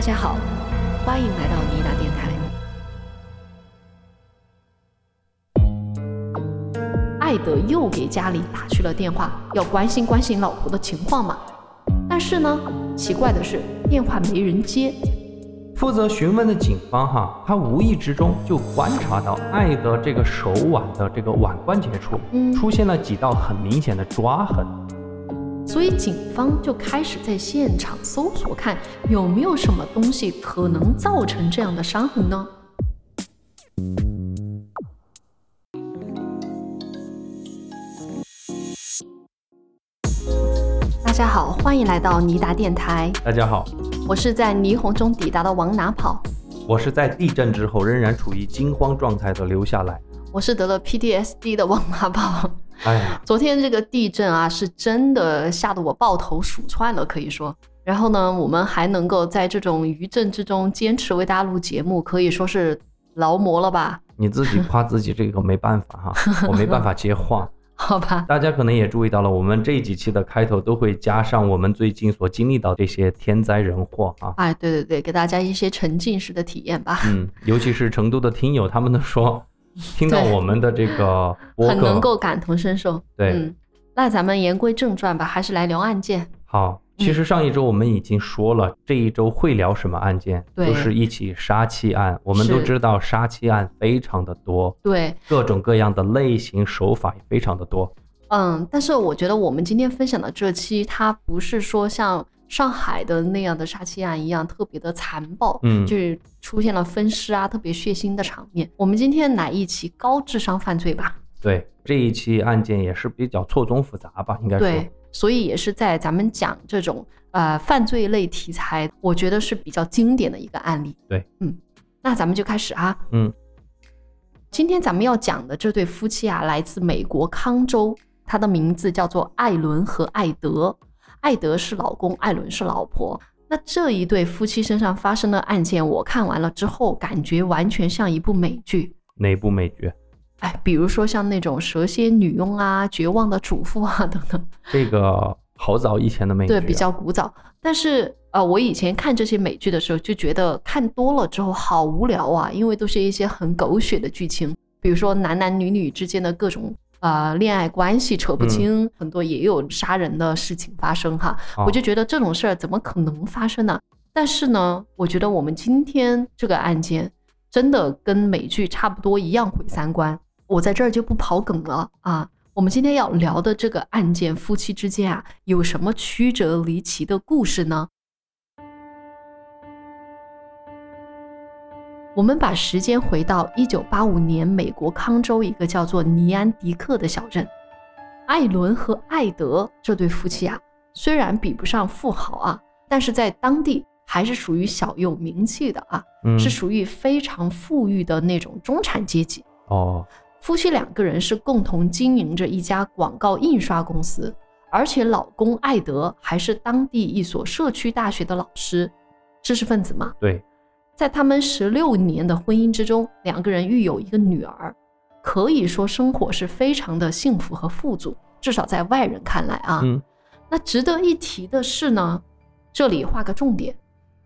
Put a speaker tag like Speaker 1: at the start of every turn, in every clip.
Speaker 1: 大家好，欢迎来到妮达电台。艾德又给家里打去了电话，要关心关心老婆的情况嘛。但是呢，奇怪的是，电话没人接。
Speaker 2: 负责询问的警方哈，他无意之中就观察到艾德这个手腕的这个腕关节处，
Speaker 1: 嗯
Speaker 2: 出现了几道很明显的抓痕。
Speaker 1: 所以警方就开始在现场搜索，看有没有什么东西可能造成这样的伤痕呢？大家好，欢迎来到尼达电台，
Speaker 2: 大家好，
Speaker 1: 我是在霓虹中抵达的往哪跑，
Speaker 2: 我是在地震之后仍然处于惊慌状态的留下来。
Speaker 1: 我是得了 PTSD 的往哪跑。
Speaker 2: 哎呀，
Speaker 1: 昨天这个地震啊，是真的吓得我抱头鼠窜了，可以说。然后呢，我们还能够在这种余震之中坚持为大家录节目，可以说是劳模了吧？
Speaker 2: 你自己夸自己这个没办法哈，我没办法接话。
Speaker 1: 好吧，
Speaker 2: 大家可能也注意到了，我们这几期的开头都会加上我们最近所经历到这些天灾人祸啊。
Speaker 1: 哎，对对对，给大家一些沉浸式的体验吧，
Speaker 2: 嗯，尤其是成都的听友，他们都说听到我们的这个 播
Speaker 1: 很能，够感同身受。
Speaker 2: 对
Speaker 1: 嗯，那咱们言归正传吧，还是来聊案件。
Speaker 2: 好，其实上一周我们已经说了，这一周会聊什么案件，
Speaker 1: 对
Speaker 2: 就是一起杀妻案。我们都知道杀妻案非常的多，
Speaker 1: 对，
Speaker 2: 各种各样的类型手法也非常的多。
Speaker 1: 嗯，但是我觉得我们今天分享的这期，它不是说像上海的那样的杀妻案一样特别的残暴，
Speaker 2: 嗯
Speaker 1: 就是出现了分尸啊，特别血腥的场面。我们今天来一起高智商犯罪吧，
Speaker 2: 对，这一期案件也是比较错综复杂吧，应该说。
Speaker 1: 对，所以也是在咱们讲这种呃犯罪类题材，我觉得是比较经典的一个案例。
Speaker 2: 对，
Speaker 1: 嗯，那咱们就开始啊，
Speaker 2: 嗯，
Speaker 1: 今天咱们要讲的这对夫妻啊，来自美国康州，他的名字叫做艾伦和艾德。艾德是老公，艾伦是老婆。那这一对夫妻身上发生的案件，我看完了之后，感觉完全像一部美剧。
Speaker 2: 哪部美剧？
Speaker 1: 哎，比如说像那种《蛇蝎女佣》啊、《绝望的主妇》啊等等，
Speaker 2: 这个好早以前的美剧、啊，
Speaker 1: 对，比较古早。但是呃，我以前看这些美剧的时候，就觉得看多了之后好无聊啊，因为都是一些很狗血的剧情，比如说男男女女之间的各种呃恋爱关系扯不清，很多也有杀人的事情发生哈。
Speaker 2: 哦
Speaker 1: 我就觉得这种事儿怎么可能发生呢？但是呢，我觉得我们今天这个案件真的跟美剧差不多一样毁三观。我在这儿就不跑梗了啊。我们今天要聊的这个案件，夫妻之间啊有什么曲折离奇的故事呢？我们把时间回到一九八五年，美国康州一个叫做尼安迪克的小镇。艾伦和艾德这对夫妻啊，虽然比不上富豪啊，但是在当地还是属于小有名气的啊，
Speaker 2: 嗯
Speaker 1: 是属于非常富裕的那种中产阶级。
Speaker 2: 哦，
Speaker 1: 夫妻两个人是共同经营着一家广告印刷公司，而且老公艾德还是当地一所社区大学的老师，知识分子嘛。
Speaker 2: 对，
Speaker 1: 在他们十六年的婚姻之中，两个人育有一个女儿，可以说生活是非常的幸福和富足，至少在外人看来啊。
Speaker 2: 嗯
Speaker 1: 那值得一提的是呢，这里画个重点，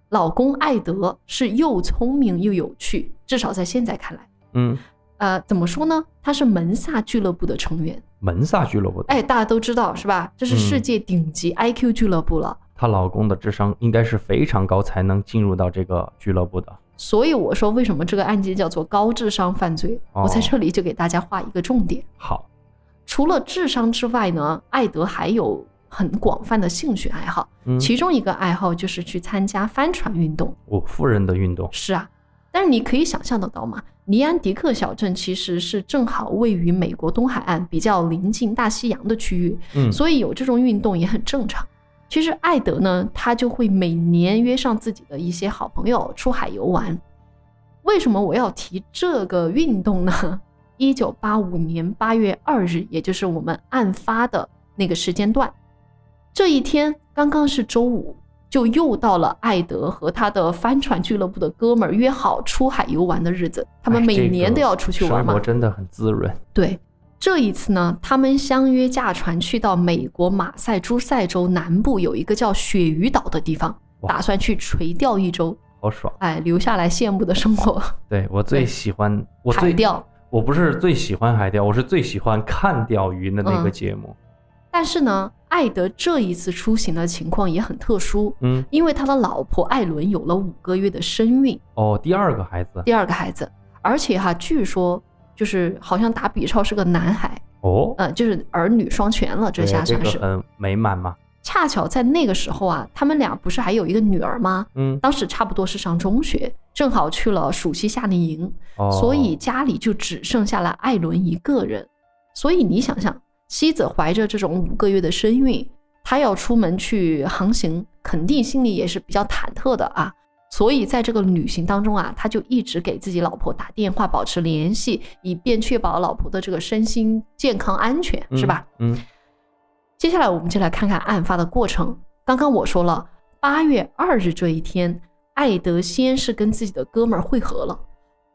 Speaker 1: 老公艾德是又聪明又有趣，至少在现在看来。
Speaker 2: 嗯，
Speaker 1: 呃，怎么说呢？他是门萨俱乐部的成员。
Speaker 2: 门萨俱乐部的，
Speaker 1: 哎，大家都知道是吧？这是世
Speaker 2: 嗯
Speaker 1: 界顶级 IQ 俱乐部了。
Speaker 2: 她老公的智商应该是非常高，才能进入到这个俱乐部的。
Speaker 1: 所以我说，为什么这个案件叫做高智商犯罪？
Speaker 2: 哦
Speaker 1: 我在这里就给大家画一个重点。
Speaker 2: 好，
Speaker 1: 除了智商之外呢，艾德还有很广泛的兴趣爱好，
Speaker 2: 嗯，
Speaker 1: 其中一个爱好就是去参加帆船运动。
Speaker 2: 我夫人的运动，
Speaker 1: 是啊，但是你可以想象得到嘛，尼安迪克小镇其实是正好位于美国东海岸比较临近大西洋的区域，
Speaker 2: 嗯，
Speaker 1: 所以有这种运动也很正常。其实艾德呢，他就会每年约上自己的一些好朋友出海游玩。为什么我要提这个运动呢？一九八五年八月二日，也就是我们案发的那个时间段，这一天刚刚是周五，就又到了艾德和他的帆船俱乐部的哥们儿约好出海游玩的日子。他们每年都要出去玩嘛
Speaker 2: 生活。真的很滋润。
Speaker 1: 对，这一次呢，他们相约驾船去到美国马赛诸塞州南部有一个叫鳕鱼岛的地方。打算去垂钓一周，
Speaker 2: 好爽。
Speaker 1: 哎，留下来羡慕的生活。
Speaker 2: 对我最喜欢，我最
Speaker 1: 海钓。
Speaker 2: 我不是最喜欢海钓，我是最喜欢看钓鱼的那个
Speaker 1: 嗯
Speaker 2: 节目。
Speaker 1: 但是呢，艾德这一次出行的情况也很特殊，
Speaker 2: 嗯，
Speaker 1: 因为他的老婆艾伦有了五个月的身孕，
Speaker 2: 哦，第二个孩子，
Speaker 1: 第二个孩子，而且哈，据说就是好像打比超是个男孩，
Speaker 2: 哦，
Speaker 1: 呃，就是儿女双全了，这下算是。
Speaker 2: 个很美满嘛。
Speaker 1: 恰巧在那个时候啊，他们俩不是还有一个女儿吗？
Speaker 2: 嗯，
Speaker 1: 当时差不多是上中学，正好去了暑期夏令营，
Speaker 2: 哦，
Speaker 1: 所以家里就只剩下了艾伦一个人。所以你想想，妻子怀着这种五个月的身孕，她要出门去航行，肯定心里也是比较忐忑的啊。所以在这个旅行当中啊，他就一直给自己老婆打电话，保持联系，以便确保老婆的这个身心健康安全，是吧？
Speaker 2: 嗯？
Speaker 1: 接下来我们就来看看案发的过程。刚刚我说了，八月二日这一天，艾德先是跟自己的哥们儿会合了。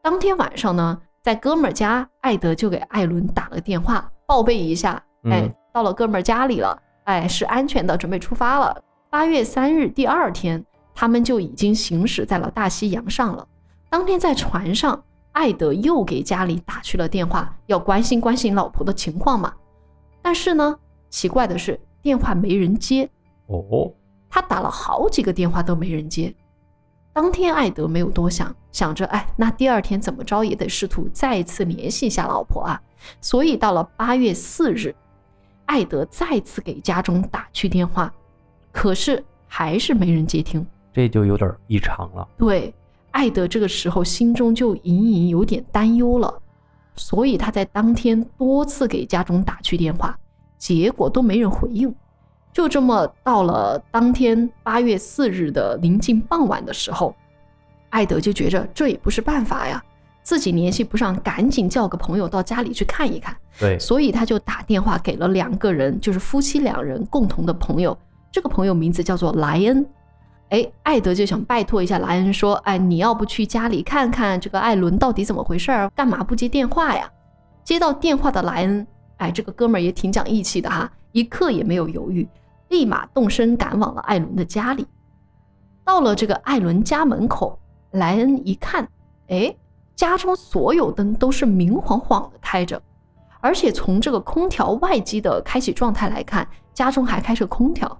Speaker 1: 当天晚上呢，在哥们儿家，艾德就给艾伦打了个电话，报备一下，哎
Speaker 2: 嗯，
Speaker 1: 到了哥们儿家里了，哎，是安全的，准备出发了。八月三日第二天，他们就已经行驶在了大西洋上了。当天在船上，艾德又给家里打去了电话，要关心关心老婆的情况嘛。但是呢，奇怪的是，电话没人接。
Speaker 2: 哦，
Speaker 1: 他打了好几个电话都没人接。当天艾德没有多想，想着，哎，那第二天怎么着也得试图再次联系一下老婆啊。所以到了八月四日，艾德再次给家中打去电话，可是还是没人接听。
Speaker 2: 这就有点异常了。
Speaker 1: 对，艾德这个时候心中就隐隐有点担忧了，所以他在当天多次给家中打去电话，结果都没人回应。就这么到了当天八月四日的临近傍晚的时候，艾德就觉着这也不是办法呀，自己联系不上，赶紧叫个朋友到家里去看一看。
Speaker 2: 对，
Speaker 1: 所以他就打电话给了两个人，就是夫妻两人共同的朋友。这个朋友名字叫做莱恩。哎，艾德就想拜托一下莱恩说：“哎，你要不去家里看看这个艾伦到底怎么回事儿？干嘛不接电话呀？”接到电话的莱恩，哎，这个哥们儿也挺讲义气的哈，一刻也没有犹豫，立马动身赶往了艾伦的家里。到了这个艾伦家门口，莱恩一看，哎，家中所有灯都是明晃晃的开着，而且从这个空调外机的开启状态来看，家中还开着空调。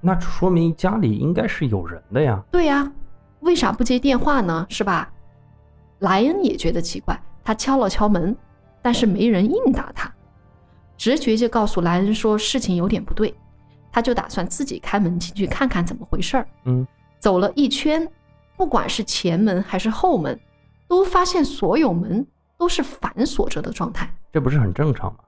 Speaker 2: 那说明家里应该是有人的呀。
Speaker 1: 对呀、为啥不接电话呢？是吧？莱恩也觉得奇怪，他敲了敲门，但是没人应答他。直觉就告诉莱恩说事情有点不对，他就打算自己开门进去看看怎么回事儿。
Speaker 2: 嗯，
Speaker 1: 走了一圈，不管是前门还是后门，都发现所有门都是反锁着的状态。
Speaker 2: 这不是很正常吗？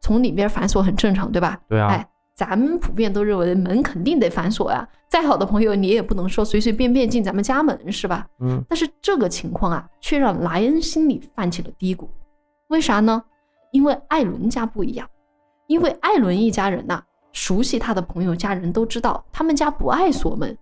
Speaker 1: 从里边反锁很正常，对吧？
Speaker 2: 对啊，
Speaker 1: 哎，咱们普遍都认为门肯定得反锁呀。再好的朋友，你也不能说随随便便进咱们家门，是吧？
Speaker 2: 嗯，
Speaker 1: 但是这个情况啊，却让莱恩心里泛起了嘀咕。为啥呢？因为艾伦家不一样，因为艾伦一家人呐、熟悉他的朋友家人都知道，他们家不爱锁门。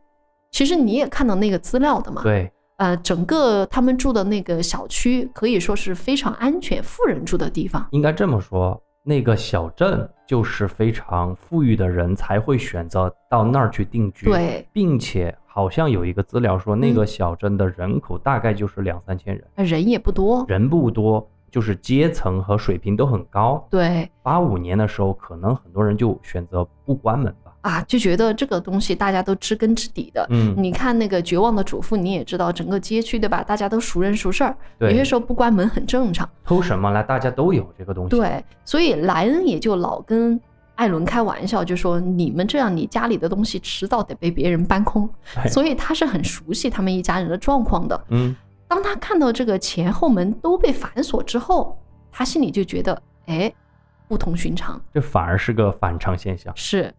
Speaker 1: 其实你也看到那个资料的嘛，
Speaker 2: 对，
Speaker 1: 呃，整个他们住的那个小区可以说是非常安全，富人住的地方。
Speaker 2: 应该这么说，那个小镇就是非常富裕的人才会选择到那儿去定居。，
Speaker 1: 对，
Speaker 2: 并且好像有一个资料说，那个
Speaker 1: 嗯
Speaker 2: 小镇的人口大概就是两三千人，
Speaker 1: 人也不多。
Speaker 2: 人不多，就是阶层和水平都很高。
Speaker 1: 对
Speaker 2: 八五年的时候，可能很多人就选择不关门吧。
Speaker 1: 啊，就觉得这个东西大家都知根知底的。
Speaker 2: 嗯，
Speaker 1: 你看那个《绝望的主妇》，你也知道，整个街区对吧？大家都熟人熟事儿，有些，时候不关门很正常。
Speaker 2: 偷什么来，大家都有这个东西。，
Speaker 1: 对，所以莱恩也就老跟艾伦开玩笑，就说你们这样，你家里的东西迟早得被别人搬空。所以他是很熟悉他们一家人的状况的。
Speaker 2: 嗯，
Speaker 1: 当他看到这个前后门都被反锁之后，他心里就觉得，哎，不同寻常。
Speaker 2: 这反而是个反常现象。
Speaker 1: 是，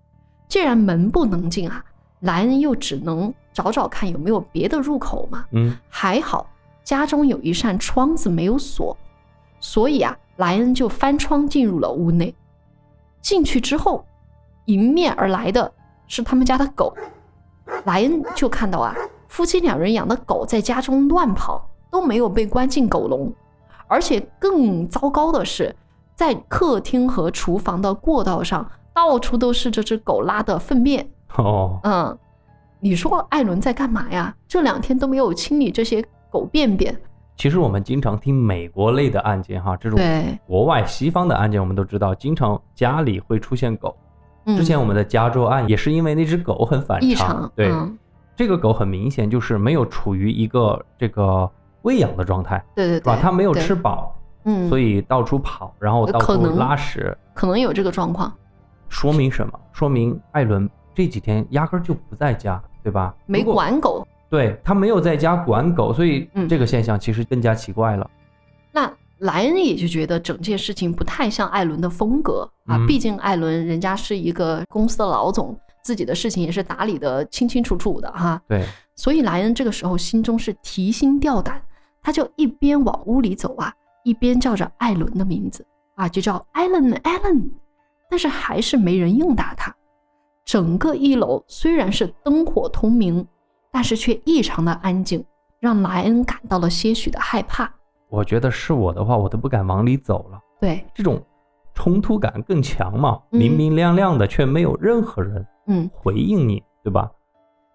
Speaker 1: 既然门不能进啊，莱恩又只能找找看有没有别的入口嘛。
Speaker 2: 嗯，
Speaker 1: 还好家中有一扇窗子没有锁，所以啊，莱恩就翻窗进入了屋内。进去之后，迎面而来的是他们家的狗。莱恩就看到啊，夫妻两人养的狗在家中乱跑，都没有被关进狗笼，而且更糟糕的是，在客厅和厨房的过道上，到处都是这只狗拉的粪便。
Speaker 2: 哦，
Speaker 1: 嗯，你说艾伦在干嘛呀？这两天都没有清理这些狗便便。
Speaker 2: 其实我们经常听美国类的案件哈，这种，国外西方的案件，我们都知道，经常家里会出现狗。
Speaker 1: 嗯
Speaker 2: 之前我们的加州案也是因为那只狗很反
Speaker 1: 异
Speaker 2: 常
Speaker 1: 常，，
Speaker 2: 对，
Speaker 1: 嗯
Speaker 2: 这个狗很明显就是没有处于一个这个喂养的状态，
Speaker 1: 对对？对，
Speaker 2: 它没有吃饱，
Speaker 1: 嗯，
Speaker 2: 所以到处跑，然后到处拉屎，
Speaker 1: 可能有这个状况，
Speaker 2: 说明什么？说明艾伦这几天压根儿就不在家，对吧？
Speaker 1: 没管狗。
Speaker 2: 对他没有在家管狗，所以
Speaker 1: 嗯
Speaker 2: 这个现象其实更加奇怪了。
Speaker 1: 那莱恩也就觉得整件事情不太像艾伦的风格啊，
Speaker 2: 嗯
Speaker 1: 毕竟艾伦人家是一个公司的老总，自己的事情也是打理的清清楚楚的哈。
Speaker 2: 对，
Speaker 1: 所以莱恩这个时候心中是提心吊胆，他就一边往屋里走啊，一边叫着艾伦的名字啊，就叫艾伦艾伦，但是还是没人应答他。整个一楼虽然是灯火通明，但是却异常的安静，让莱恩感到了些许的害怕。
Speaker 2: 我觉得是我的话，我都不敢往里走了。
Speaker 1: 对，
Speaker 2: 这种冲突感更强嘛，
Speaker 1: 嗯
Speaker 2: 明明亮亮的，却没有任何人
Speaker 1: 嗯，
Speaker 2: 回应你，对吧？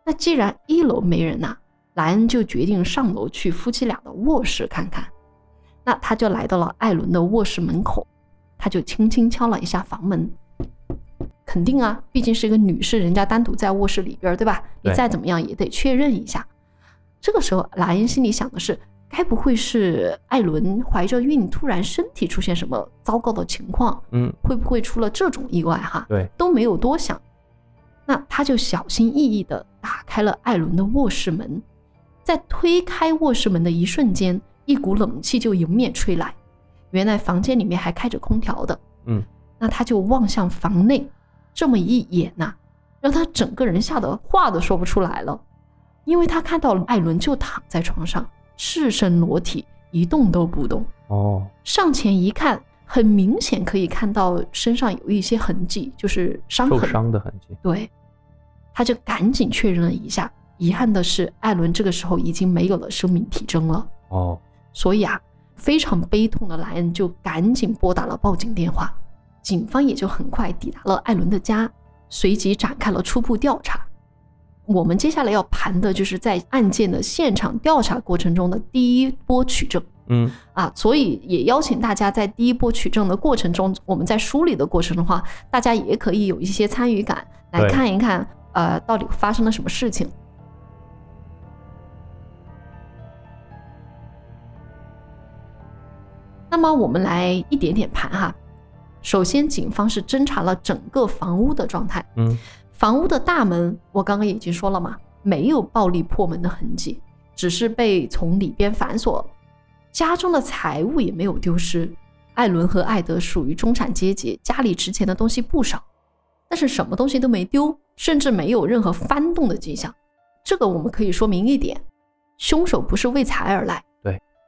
Speaker 1: 那既然一楼没人呐、莱恩就决定上楼去夫妻俩的卧室看看。那他就来到了艾伦的卧室门口，他就轻轻敲了一下房门。肯定啊，毕竟是一个女士，人家单独在卧室里边，对吧？你再怎么样也得确认一下。这个时候，莱恩心里想的是，该不会是艾伦怀着孕，突然身体出现什么糟糕的情况？
Speaker 2: 嗯，
Speaker 1: 会不会出了这种意外哈？
Speaker 2: 对，
Speaker 1: 都没有多想，那他就小心翼翼地打开了艾伦的卧室门，在推开卧室门的一瞬间，一股冷气就迎面吹来。原来房间里面还开着空调的，
Speaker 2: 嗯，
Speaker 1: 那他就望向房内，这么一眼呐、让他整个人吓得话都说不出来了，因为他看到艾伦就躺在床上，赤身裸体，一动都不动。
Speaker 2: 哦，
Speaker 1: 上前一看，很明显可以看到身上有一些痕迹，就是伤
Speaker 2: 受
Speaker 1: 痕。
Speaker 2: 伤的痕迹。
Speaker 1: 对，他就赶紧确认了一下。遗憾的是，艾伦这个时候已经没有了生命体征了。
Speaker 2: 哦，
Speaker 1: 所以啊，非常悲痛的莱恩就赶紧拨打了报警电话，警方也就很快抵达了艾伦的家，随即展开了初步调查。我们接下来要盘的就是在案件的现场调查过程中的第一波取证。
Speaker 2: 嗯，
Speaker 1: 啊，所以也邀请大家在第一波取证的过程中，我们在梳理的过程的话，大家也可以有一些参与感，来看一看，呃，到底发生了什么事情。那么我们来一点点盘哈。首先，警方是侦查了整个房屋的状态。
Speaker 2: 嗯，
Speaker 1: 房屋的大门，我刚刚已经说了嘛，没有暴力破门的痕迹，只是被从里边反锁。家中的财物也没有丢失。艾伦和艾德属于中产阶级，家里值钱的东西不少，但是什么东西都没丢，甚至没有任何翻动的迹象。这个我们可以说明一点，凶手不是为财而来。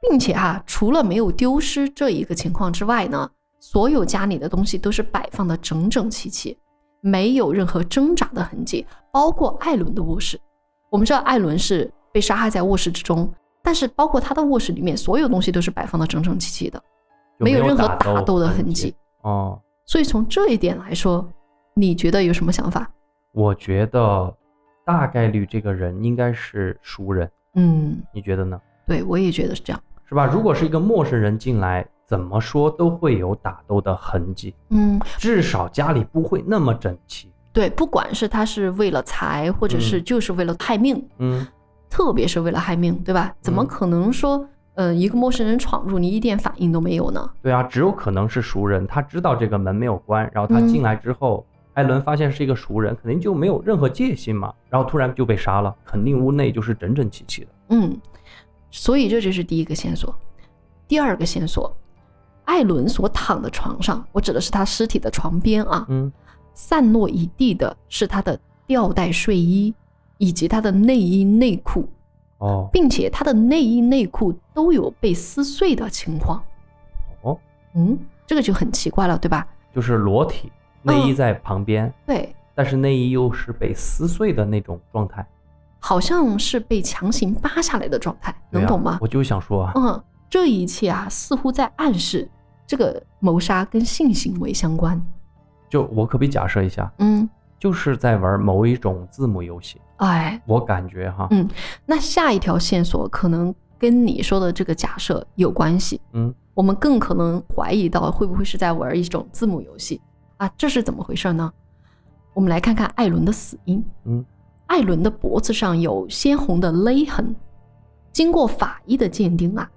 Speaker 2: 对，
Speaker 1: 并且哈、除了没有丢失这一个情况之外呢，所有家里的东西都是摆放的整整齐齐，没有任何挣扎的痕迹，包括艾伦的卧室。我们知道艾伦是被杀害在卧室之中，但是包括他的卧室里面，所有东西都是摆放的整整齐齐的，没有任何
Speaker 2: 打
Speaker 1: 打斗的痕
Speaker 2: 迹
Speaker 1: 迹。。
Speaker 2: 哦，
Speaker 1: 所以从这一点来说，你觉得有什么想法？
Speaker 2: 我觉得大概率这个人应该是熟人，
Speaker 1: 嗯，
Speaker 2: 你觉得呢？
Speaker 1: 对我也觉得是这样。
Speaker 2: 是吧？如果是一个陌生人进来，怎么说都会有打斗的痕迹，
Speaker 1: 嗯，
Speaker 2: 至少家里不会那么整齐。
Speaker 1: 对，不管是他是为了财，或者是
Speaker 2: 嗯
Speaker 1: 就是为了害命，
Speaker 2: 嗯，
Speaker 1: 特别是为了害命，对吧？怎么
Speaker 2: 嗯
Speaker 1: 可能说，呃，一个陌生人闯入，你一点反应都没有呢？
Speaker 2: 对啊，只有可能是熟人，他知道这个门没有关，然后他
Speaker 1: 嗯
Speaker 2: 进来之后，艾伦发现是一个熟人，肯定就没有任何戒心嘛，然后突然就被杀了，肯定屋内就是整整齐齐的。
Speaker 1: 嗯，所以这就是第一个线索。第二个线索，艾伦所躺的床上，我指的是他尸体的床边啊，
Speaker 2: 嗯，
Speaker 1: 散落一地的是他的吊带睡衣以及他的内衣内裤，
Speaker 2: 哦
Speaker 1: 并且他的内衣内裤都有被撕碎的情况。
Speaker 2: 哦，
Speaker 1: 嗯，这个就很奇怪了，对吧？
Speaker 2: 就是裸体，内衣
Speaker 1: 嗯
Speaker 2: 在旁边，
Speaker 1: 对，
Speaker 2: 但是内衣又是被撕碎的那种状态，
Speaker 1: 好像是被强行扒下来的状态，能懂吗？
Speaker 2: 我就想说啊，
Speaker 1: 嗯，这一切啊，似乎在暗示这个谋杀跟性行为相关。
Speaker 2: 就我可不可以假设一下，
Speaker 1: 嗯
Speaker 2: 就是在玩某一种字母游戏。
Speaker 1: 哎，
Speaker 2: 我感觉哈，
Speaker 1: 嗯，那下一条线索可能跟你说的这个假设有关系。
Speaker 2: 嗯，
Speaker 1: 我们更可能怀疑到会不会是在玩一种字母游戏啊？这是怎么回事呢？我们来看看艾伦的死因。
Speaker 2: 嗯，
Speaker 1: 艾伦的脖子上有鲜红的勒痕，经过法医的鉴定啊，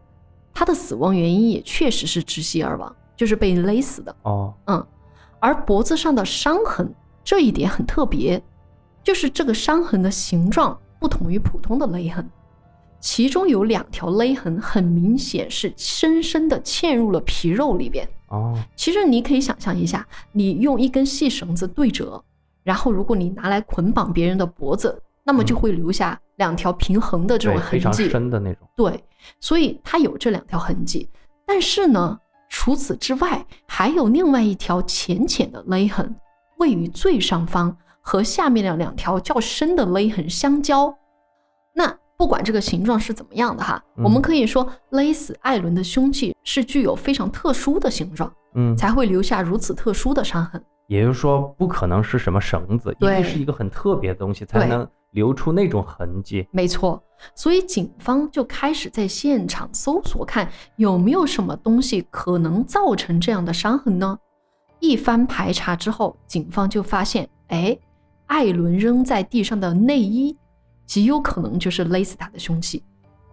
Speaker 1: 他的死亡原因也确实是窒息而亡，就是被勒死的。
Speaker 2: 哦，
Speaker 1: 嗯，而脖子上的伤痕这一点很特别，就是这个伤痕的形状不同于普通的勒痕，其中有两条勒痕很明显是深深的嵌入了皮肉里边。
Speaker 2: 哦，
Speaker 1: 其实你可以想象一下，你用一根细绳子对折，然后如果你拿来捆绑别人的脖子，那么就会留下两条平衡的这，种痕
Speaker 2: 非常
Speaker 1: 迹。
Speaker 2: 深的那种。
Speaker 1: 对，所以它有这两条痕迹。但是呢，除此之外，还有另外一条浅浅的勒痕，位于最上方，和下面的两条较深的勒痕相交。那不管这个形状是怎么样的哈，
Speaker 2: 嗯
Speaker 1: 我们可以说勒死艾伦的凶器是具有非常特殊的形状，
Speaker 2: 嗯，
Speaker 1: 才会留下如此特殊的伤痕。
Speaker 2: 也就是说，不可能是什么绳子，一
Speaker 1: 对
Speaker 2: 定是一个很特别的东西，才能留出那种痕迹。
Speaker 1: 没错，所以警方就开始在现场搜索，看有没有什么东西可能造成这样的伤痕呢？一番排查之后，警方就发现，哎，艾伦扔在地上的内衣极有可能就是勒死他的凶器。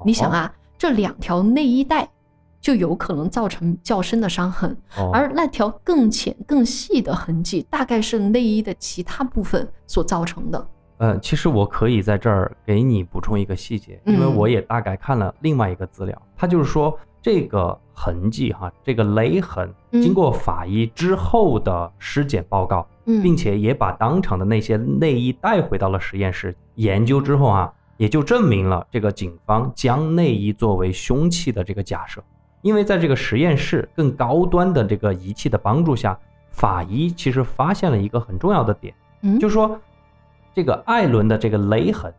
Speaker 1: 你想啊，这两条内衣带就有可能造成较深的伤痕，
Speaker 2: 哦，
Speaker 1: 而那条更浅、更细的痕迹，大概是内衣的其他部分所造成的。
Speaker 2: 嗯，其实我可以在这儿给你补充一个细节，因为
Speaker 1: 嗯
Speaker 2: 我也大概看了另外一个资料，它就是说这个痕迹哈，这个勒痕
Speaker 1: 嗯
Speaker 2: 经过法医之后的尸检报告，
Speaker 1: 嗯，
Speaker 2: 并且也把当场的那些内衣带回到了实验室研究之后啊，也就证明了这个警方将内衣作为凶器的这个假设。因为在这个实验室更高端的这个仪器的帮助下，法医其实发现了一个很重要的点，
Speaker 1: 嗯，
Speaker 2: 就是说这个艾伦的这个勒痕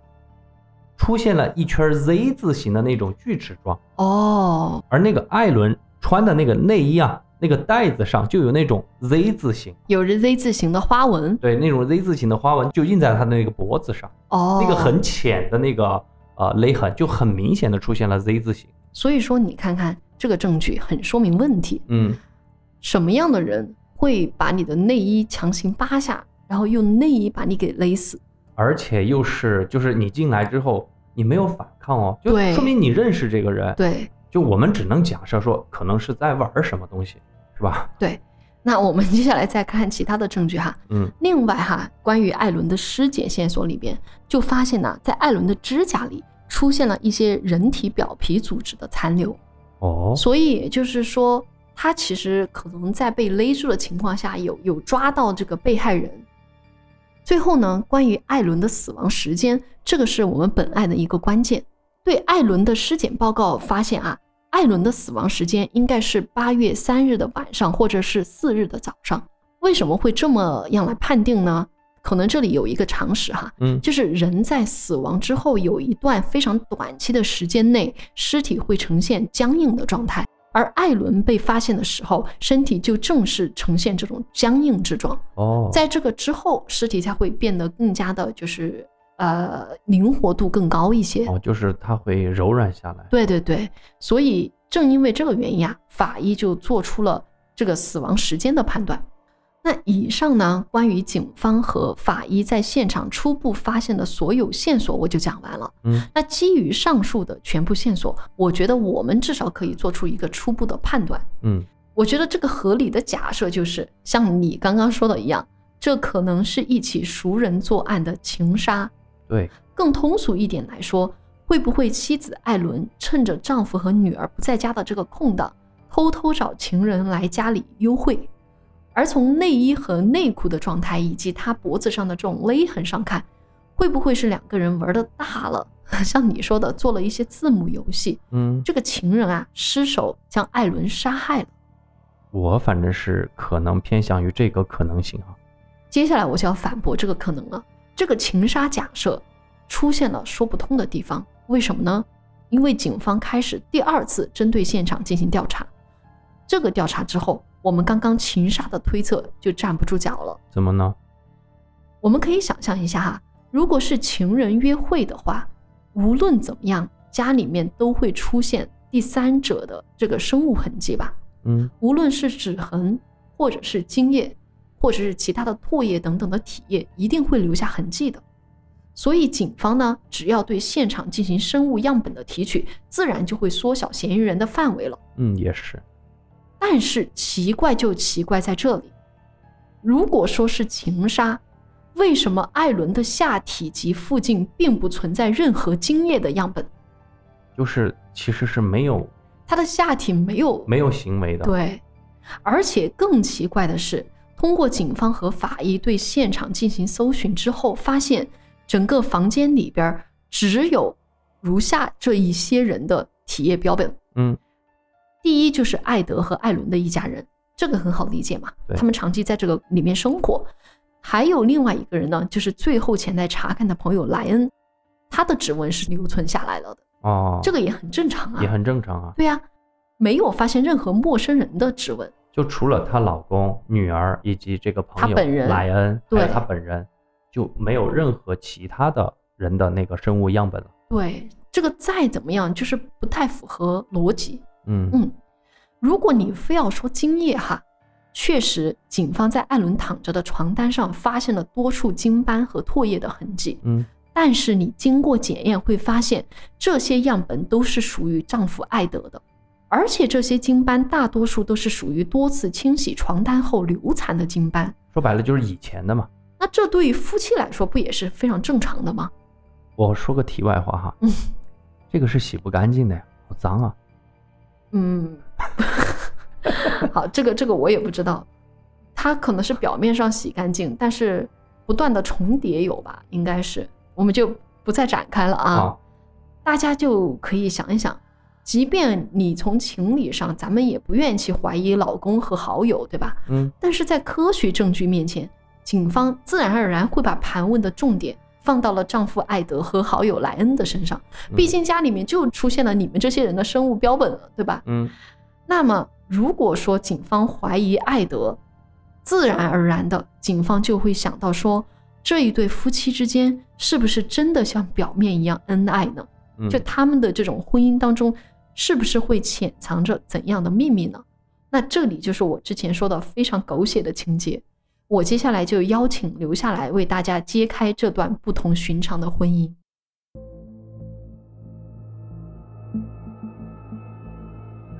Speaker 2: 出现了一圈 Z 字形的那种锯齿状，
Speaker 1: 哦，
Speaker 2: 而那个艾伦穿的那个内衣啊，那个带子上就有那种 Z 字形。
Speaker 1: 有着 Z 字形的花纹
Speaker 2: 对，那种 Z 字形的花纹就印在他的那个脖子上，
Speaker 1: 哦，
Speaker 2: 那个很浅的那个呃勒痕就很明显的出现了 Z 字形。
Speaker 1: 所以说你看看这个证据很说明问题，
Speaker 2: 嗯，
Speaker 1: 什么样的人会把你的内衣强行扒下，然后用内衣把你给勒死？
Speaker 2: 而且又是就是你进来之后你没有反抗哦，就说明你认识这个人。
Speaker 1: 对
Speaker 2: 就我们只能假设说可能是在玩什么东西，是吧？
Speaker 1: 对，那我们接下来再看其他的证据哈。
Speaker 2: 嗯，
Speaker 1: 另外哈，关于艾伦的尸检线索里边，就发现呢，在艾伦的指甲里出现了一些人体表皮组织的残留。
Speaker 2: 哦，
Speaker 1: 所以就是说，他其实可能在被勒住的情况下有有抓到这个被害人。最后呢，关于艾伦的死亡时间，这个是我们本案的一个关键。对艾伦的尸检报告发现啊，艾伦的死亡时间应该是八月三日的晚上，或者是四日的早上。为什么会这么样来判定呢？可能这里有一个常识哈，
Speaker 2: 嗯，
Speaker 1: 就是人在死亡之后有一段非常短期的时间内，尸体会呈现僵硬的状态，而艾伦被发现的时候，身体就正是呈现这种僵硬之状。
Speaker 2: 哦，
Speaker 1: 在这个之后，尸体才会变得更加的，就是呃灵活度更高一些。
Speaker 2: 哦，就是它会柔软下来。
Speaker 1: 对对对，所以正因为这个原因啊，法医就做出了这个死亡时间的判断。那以上呢，关于警方和法医在现场初步发现的所有线索，我就讲完了。
Speaker 2: 嗯，
Speaker 1: 那基于上述的全部线索，我觉得我们至少可以做出一个初步的判断。
Speaker 2: 嗯，
Speaker 1: 我觉得这个合理的假设就是像你刚刚说的一样，这可能是一起熟人作案的情杀。
Speaker 2: 对，
Speaker 1: 更通俗一点来说，会不会妻子艾伦趁着丈夫和女儿不在家的这个空档，偷偷找情人来家里幽会？而从内衣和内裤的状态以及他脖子上的这种勒痕上看，会不会是两个人玩的大了？像你说的，做了一些字母游戏，
Speaker 2: 嗯，
Speaker 1: 这个情人啊失手将艾伦杀害了。
Speaker 2: 我反正是可能偏向于这个可能性啊。
Speaker 1: 接下来我就要反驳这个可能了。这个情杀假设出现了说不通的地方，为什么呢？因为警方开始第二次针对现场进行调查。这个调查之后，我们刚刚情杀的推测就站不住脚了。
Speaker 2: 怎么呢？
Speaker 1: 我们可以想象一下哈，如果是情人约会的话，无论怎么样，家里面都会出现第三者的这个生物痕迹吧？
Speaker 2: 嗯
Speaker 1: 无论是指痕，或者是精液，或者是其他的唾液等等的体液，一定会留下痕迹的。所以警方呢，只要对现场进行生物样本的提取，自然就会缩小嫌疑人的范围了。
Speaker 2: 嗯，也是。
Speaker 1: 但是奇怪就奇怪在这里，如果说是情杀，为什么艾伦的下体及附近并不存在任何精液的样本？
Speaker 2: 就是其实是没有
Speaker 1: 他的下体没有
Speaker 2: 没有行为的。，
Speaker 1: 对，而且更奇怪的是，通过警方和法医对现场进行搜寻之后，发现整个房间里边只有如下这一些人的体液标本。
Speaker 2: 嗯
Speaker 1: 第一就是艾德和艾伦的一家人，这个很好理解嘛，
Speaker 2: 对
Speaker 1: 他们长期在这个里面生活。还有另外一个人呢，就是最后前来查看的朋友莱恩，他的指纹是留存下来了的，
Speaker 2: 哦，
Speaker 1: 这个也很正常啊。
Speaker 2: 也很正常啊。
Speaker 1: 对呀、没有发现任何陌生人的指纹。
Speaker 2: 就除了她老公、女儿以及这个朋友
Speaker 1: 她本人
Speaker 2: 莱恩，还有
Speaker 1: 对
Speaker 2: 她本人，就没有任何其他的人的那个生物样本了。
Speaker 1: 对，这个再怎么样，就是不太符合逻辑。
Speaker 2: 嗯
Speaker 1: 嗯，如果你非要说精液哈，确实，警方在艾伦躺着的床单上发现了多处精斑和唾液的痕迹。
Speaker 2: 嗯
Speaker 1: 但是你经过检验会发现，这些样本都是属于丈夫艾德的，而且这些精斑大多数都是属于多次清洗床单后留残的精斑。
Speaker 2: 说白了就是以前的嘛。
Speaker 1: 那这对于夫妻来说不也是非常正常的吗？
Speaker 2: 我说个题外话哈，
Speaker 1: 嗯
Speaker 2: 这个是洗不干净的呀，好脏啊。
Speaker 1: 嗯，好，这个这个我也不知道，它可能是表面上洗干净，但是不断的重叠有吧？应该是，我们就不再展开了啊。
Speaker 2: 啊
Speaker 1: 大家就可以想一想，即便你从情理上，咱们也不愿意去怀疑老公和好友，对吧？
Speaker 2: 嗯
Speaker 1: 但是在科学证据面前，警方自然而然会把盘问的重点放到了丈夫艾德和好友莱恩的身上，毕竟家里面就出现了你们这些人的生物标本了，对吧？
Speaker 2: 嗯
Speaker 1: 那么，如果说警方怀疑艾德，自然而然的，警方就会想到说，这一对夫妻之间是不是真的像表面一样恩爱呢？
Speaker 2: 嗯，
Speaker 1: 就他们的这种婚姻当中，是不是会潜藏着怎样的秘密呢？那这里就是我之前说的非常狗血的情节。我接下来就邀请留下来为大家揭开这段不同寻常的婚姻。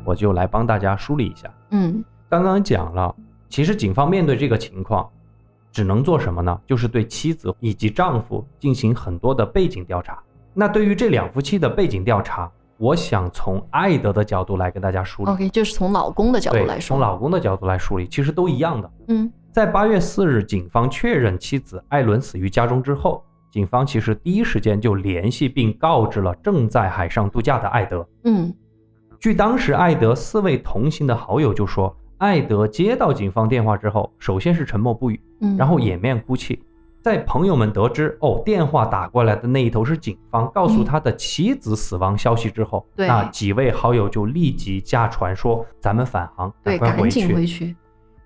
Speaker 2: 我就来帮大家梳理一下。
Speaker 1: 嗯
Speaker 2: 刚刚讲了，其实警方面对这个情况，只能做什么呢？就是对妻子以及丈夫进行很多的背景调查。那对于这两夫妻的背景调查，我想从艾德的角度来跟大家梳理。
Speaker 1: ，OK，就是从老公的角度，来说，
Speaker 2: 从老公的角度来梳理，其实都一样的。
Speaker 1: 嗯
Speaker 2: 在八月四日，警方确认妻子艾伦死于家中之后，警方其实第一时间就联系并告知了正在海上度假的艾德。
Speaker 1: 嗯
Speaker 2: 据当时艾德四位同行的好友就说，艾德接到警方电话之后，首先是沉默不语，
Speaker 1: 嗯，
Speaker 2: 然后掩面哭泣。在朋友们得知哦电话打过来的那一头是警方告诉他的妻子死亡消息之后，那几位好友就立即驾船说：“咱们返航，
Speaker 1: 赶，
Speaker 2: 快。回去。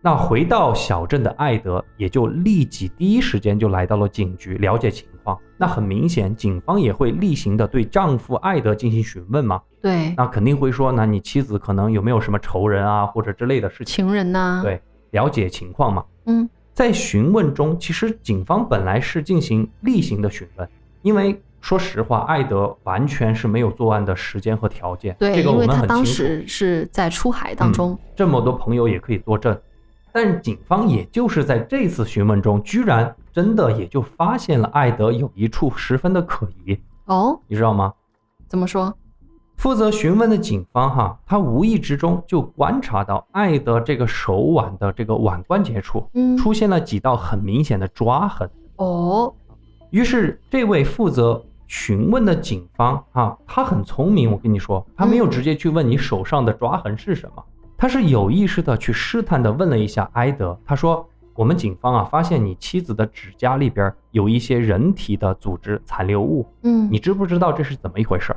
Speaker 2: 那回到小镇的艾德也就立即第一时间就来到了警局了解情况。那很明显，警方也会例行的对丈夫艾德进行询问嘛。
Speaker 1: 对，
Speaker 2: 那肯定会说，那你妻子可能有没有什么仇人啊，或者之类的事情？
Speaker 1: 情人呐、，
Speaker 2: 对，了解情况嘛。
Speaker 1: 嗯
Speaker 2: 在询问中，其实警方本来是进行例行的询问，因为说实话，艾德完全是没有作案的时间和条件，
Speaker 1: 对，
Speaker 2: 这个我
Speaker 1: 因为他当
Speaker 2: 们很清楚。
Speaker 1: 时是在出海当中，
Speaker 2: 这么多朋友也可以作证，但警方也就是在这次询问中，居然真的也就发现了艾德有一处十分的可疑，
Speaker 1: 哦，
Speaker 2: 你知道吗？
Speaker 1: 怎么说？
Speaker 2: 负责询问的警方哈，他无意之中就观察到艾德这个手腕的这个腕关节处
Speaker 1: 嗯，
Speaker 2: 出现了几道很明显的抓痕。
Speaker 1: 哦，
Speaker 2: 于是，这位负责询问的警方啊，他很聪明。我跟你说，他没有直接去问你手上的抓痕是什么，他是有意识的去试探的问了一下埃德。他说：“我们警方啊，发现你妻子的指甲里边有一些人体的组织残留物，
Speaker 1: 嗯，
Speaker 2: 你知不知道这是怎么一回事儿？”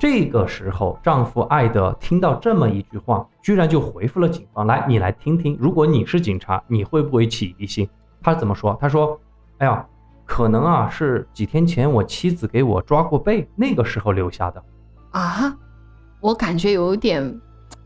Speaker 2: 这个时候，丈夫艾德听到这么一句话，居然就回复了警方：“来，你来听听，如果你是警察，你会不会起疑心？”他怎么说？他说：“哎呀，可能啊是几天前我妻子给我抓过背，那个时候留下的。
Speaker 1: 啊，我感觉有点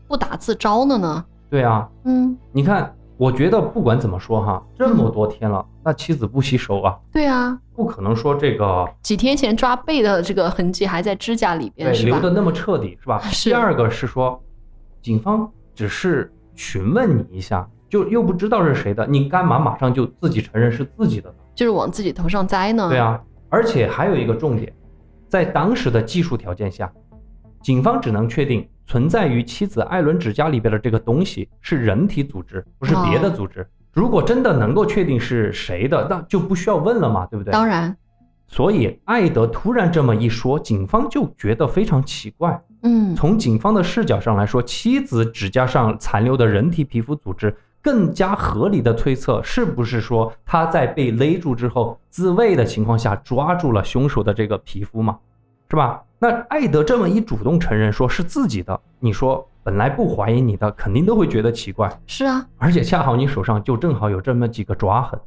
Speaker 1: 不打自招了呢。
Speaker 2: 对啊，
Speaker 1: 嗯，
Speaker 2: 你看，我觉得不管怎么说哈，这么多天了，那妻子不洗手啊，
Speaker 1: 对啊，
Speaker 2: 不可能说这个
Speaker 1: 几天前抓背的这个痕迹还在指甲里边，
Speaker 2: 对？留的那么彻底是吧？
Speaker 1: 是
Speaker 2: 第二个是说，警方只是询问你一下，就又不知道是谁的，你干嘛马上就自己承认是自己的呢？
Speaker 1: 就是往自己头上栽呢。
Speaker 2: 对，啊，而且还有一个重点，在当时的技术条件下，警方只能确定存在于妻子艾伦指甲里边的这个东西是人体组织，不是别的组织。如果真的能够确定是谁的，那就不需要问了嘛，对不对？
Speaker 1: 当然，
Speaker 2: 所以艾德突然这么一说，警方就觉得非常奇怪。
Speaker 1: 嗯，
Speaker 2: 从警方的视角上来说，妻子指甲上残留的人体皮肤组织，更加合理的推测是不是说他在被勒住之后，自卫的情况下抓住了凶手的这个皮肤嘛，是吧？那艾德这么一主动承认说是自己的，你说本来不怀疑你的，肯定都会觉得奇怪。
Speaker 1: 是啊，
Speaker 2: 而且恰好你手上就正好有这么几个抓痕。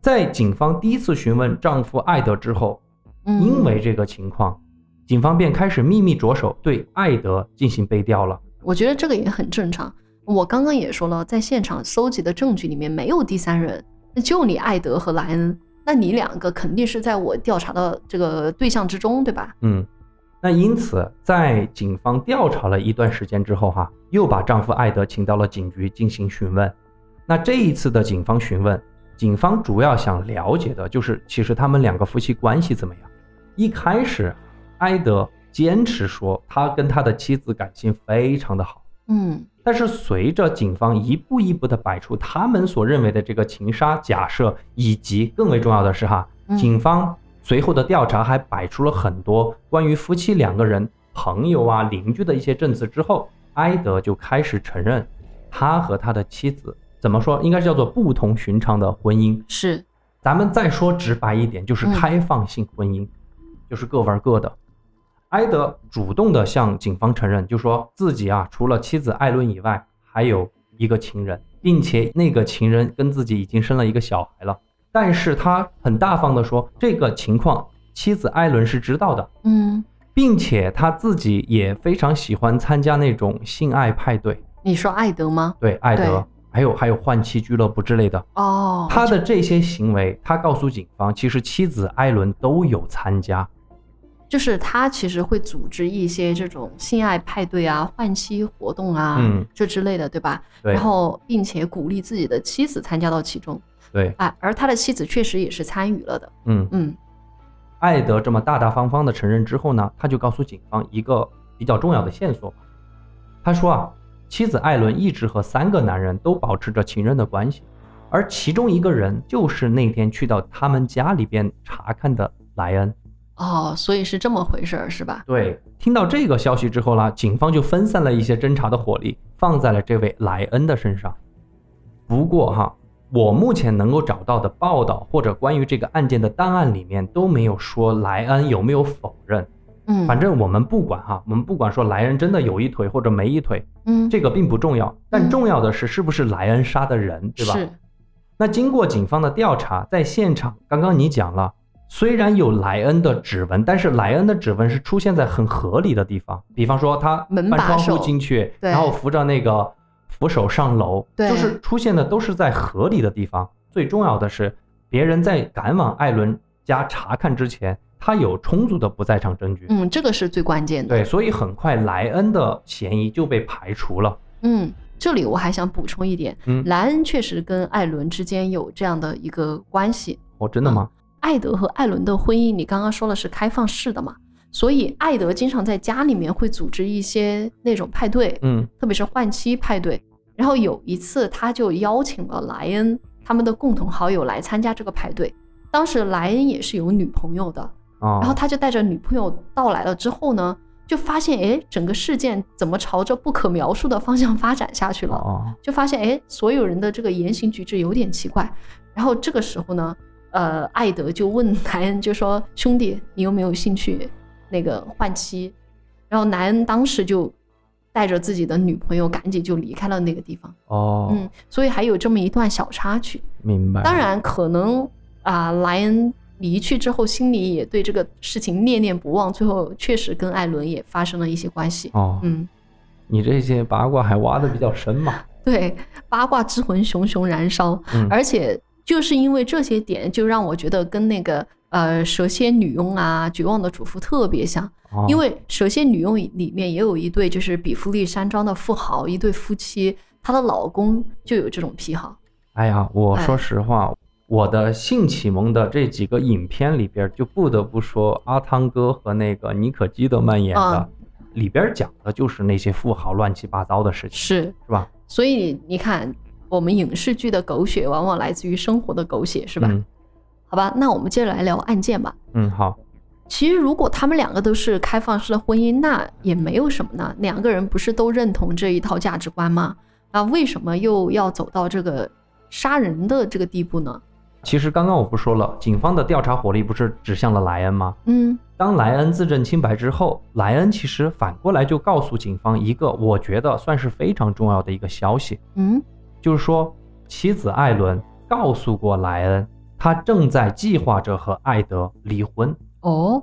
Speaker 2: 在警方第一次询问丈夫艾德之后，
Speaker 1: 嗯，
Speaker 2: 因为这个情况，警方便开始秘密着手对艾德进行背调了。
Speaker 1: 我觉得这个也很正常。我刚刚也说了，在现场搜集的证据里面没有第三人，那就你艾德和莱恩，那你两个肯定是在我调查的这个对象之中，对吧？
Speaker 2: 嗯，那因此，在警方调查了一段时间之后，哈，又把丈夫艾德请到了警局进行询问。那这一次的警方询问，警方主要想了解的就是，其实他们两个夫妻关系怎么样。一开始，艾德坚持说他跟他的妻子感情非常的好。
Speaker 1: 嗯
Speaker 2: 但是随着警方一步一步的摆出他们所认为的这个情杀假设，以及更为重要的是哈，
Speaker 1: 嗯
Speaker 2: 警方随后的调查还摆出了很多关于夫妻两个人、朋友啊、邻居的一些证词之后，埃德就开始承认，他和他的妻子怎么说，应该是叫做不同寻常的婚姻。
Speaker 1: 是，
Speaker 2: 咱们再说直白一点，就是
Speaker 1: 嗯
Speaker 2: 开放性婚姻，就是各玩各的。埃德主动的向警方承认，就说自己啊，除了妻子艾伦以外，还有一个情人，并且那个情人跟自己已经生了一个小孩了。但是他很大方的说，这个情况妻子艾伦是知道的，
Speaker 1: 嗯，
Speaker 2: 并且他自己也非常喜欢参加那种性爱派对。
Speaker 1: 你说艾德吗？
Speaker 2: 对，艾德还有还有换妻俱乐部之类的，
Speaker 1: 哦，
Speaker 2: 他的这些行为，他告诉警方，其实妻子艾伦都有参加。
Speaker 1: 就是他其实会组织一些这种性爱派对啊、换妻活动啊，
Speaker 2: 嗯，
Speaker 1: 这之类的，对吧？
Speaker 2: 对
Speaker 1: 然后并且鼓励自己的妻子参加到其中
Speaker 2: 对，
Speaker 1: 啊，而他的妻子确实也是参与了的。
Speaker 2: 嗯，
Speaker 1: 嗯
Speaker 2: 艾德这么大大方方的承认之后呢，他就告诉警方一个比较重要的线索。他说啊，妻子艾伦一直和三个男人都保持着情人的关系，而其中一个人就是那天去到他们家里边查看的莱恩。
Speaker 1: 哦，所以是这么回事儿，是吧？
Speaker 2: 对，听到这个消息之后呢，警方就分散了一些侦查的火力，放在了这位莱恩的身上。不过哈，我目前能够找到的报道或者关于这个案件的档案里面都没有说莱恩有没有否认。
Speaker 1: 嗯，
Speaker 2: 反正我们不管哈，我们不管说莱恩真的有一腿或者没一腿，
Speaker 1: 嗯，
Speaker 2: 这个并不重要，但
Speaker 1: 嗯。
Speaker 2: 重要的是是不是莱恩杀的人，对吧？
Speaker 1: 是。
Speaker 2: 那经过警方的调查，在现场，刚刚你讲了，虽然有莱恩的指纹，但是莱恩的指纹是出现在很合理的地方，比方说他
Speaker 1: 门把
Speaker 2: 翻窗户
Speaker 1: 手
Speaker 2: 进去，然后扶着那个扶手上楼，
Speaker 1: 对
Speaker 2: 就是出现的都是在合理的地方。最重要的是，别人在赶往艾伦家查看之前，他有充足的不在场证据。
Speaker 1: 嗯，这个是最关键的。
Speaker 2: 对，所以很快莱恩的嫌疑就被排除了。
Speaker 1: 嗯，这里我还想补充一点，
Speaker 2: 嗯，
Speaker 1: 莱恩确实跟艾伦之间有这样的一个关系。
Speaker 2: 哦，真的吗？
Speaker 1: 艾德和艾伦的婚姻，你刚刚说了是开放式的嘛，所以艾德经常在家里面会组织一些那种派对，
Speaker 2: 嗯
Speaker 1: 特别是换妻派对。然后有一次，他就邀请了莱恩他们的共同好友来参加这个派对。当时莱恩也是有女朋友的，
Speaker 2: 哦，
Speaker 1: 然后他就带着女朋友到来了之后呢，就发现哎，整个事件怎么朝着不可描述的方向发展下去了？
Speaker 2: 哦，
Speaker 1: 就发现哎，所有人的这个言行举止有点奇怪。然后这个时候呢，呃，艾德就问莱恩，就说：“兄弟，你有没有兴趣那个换妻？”然后莱恩当时就带着自己的女朋友赶紧就离开了那个地方。
Speaker 2: 哦，
Speaker 1: 嗯，所以还有这么一段小插曲。
Speaker 2: 明白。
Speaker 1: 当，然，可能啊，莱恩离去之后，心里也对这个事情念念不忘，最后确实跟艾伦也发生了一些关系。
Speaker 2: 哦，
Speaker 1: 嗯，
Speaker 2: 你这些八卦还挖的比较深嘛？
Speaker 1: 对，八卦之魂熊熊燃烧，
Speaker 2: 嗯
Speaker 1: 而且就是因为这些点，就让我觉得跟那个呃蛇蝎女佣啊、绝望的主妇特别像。
Speaker 2: 哦
Speaker 1: 因为蛇蝎女佣里面也有一对就是比弗利山庄的富豪，一对夫妻，她的老公就有这种癖好。
Speaker 2: 哎呀，我
Speaker 1: 哎
Speaker 2: 说实话，我的性启蒙的这几个影片里边，就不得不说阿汤哥和那个妮可基德曼演的，
Speaker 1: 嗯
Speaker 2: 里边讲的就是那些富豪乱七八糟的事情，
Speaker 1: 是，
Speaker 2: 是吧？
Speaker 1: 所以你看，我们影视剧的狗血往往来自于生活的狗血，是吧？
Speaker 2: 嗯
Speaker 1: 好吧，那我们接着来聊案件吧。
Speaker 2: 嗯，好，
Speaker 1: 其实，如果他们两个都是开放式的婚姻，那也没有什么呢。两个人不是都认同这一套价值观吗？那为什么又要走到这个杀人的这个地步呢？
Speaker 2: 其实刚刚我不说了，警方的调查火力不是指向了莱恩吗？
Speaker 1: 嗯
Speaker 2: 当莱恩自证清白之后，莱恩其实反过来就告诉警方一个我觉得算是非常重要的一个消息，
Speaker 1: 嗯
Speaker 2: 就是说妻子艾伦告诉过莱恩，他正在计划着和艾德离婚。
Speaker 1: 哦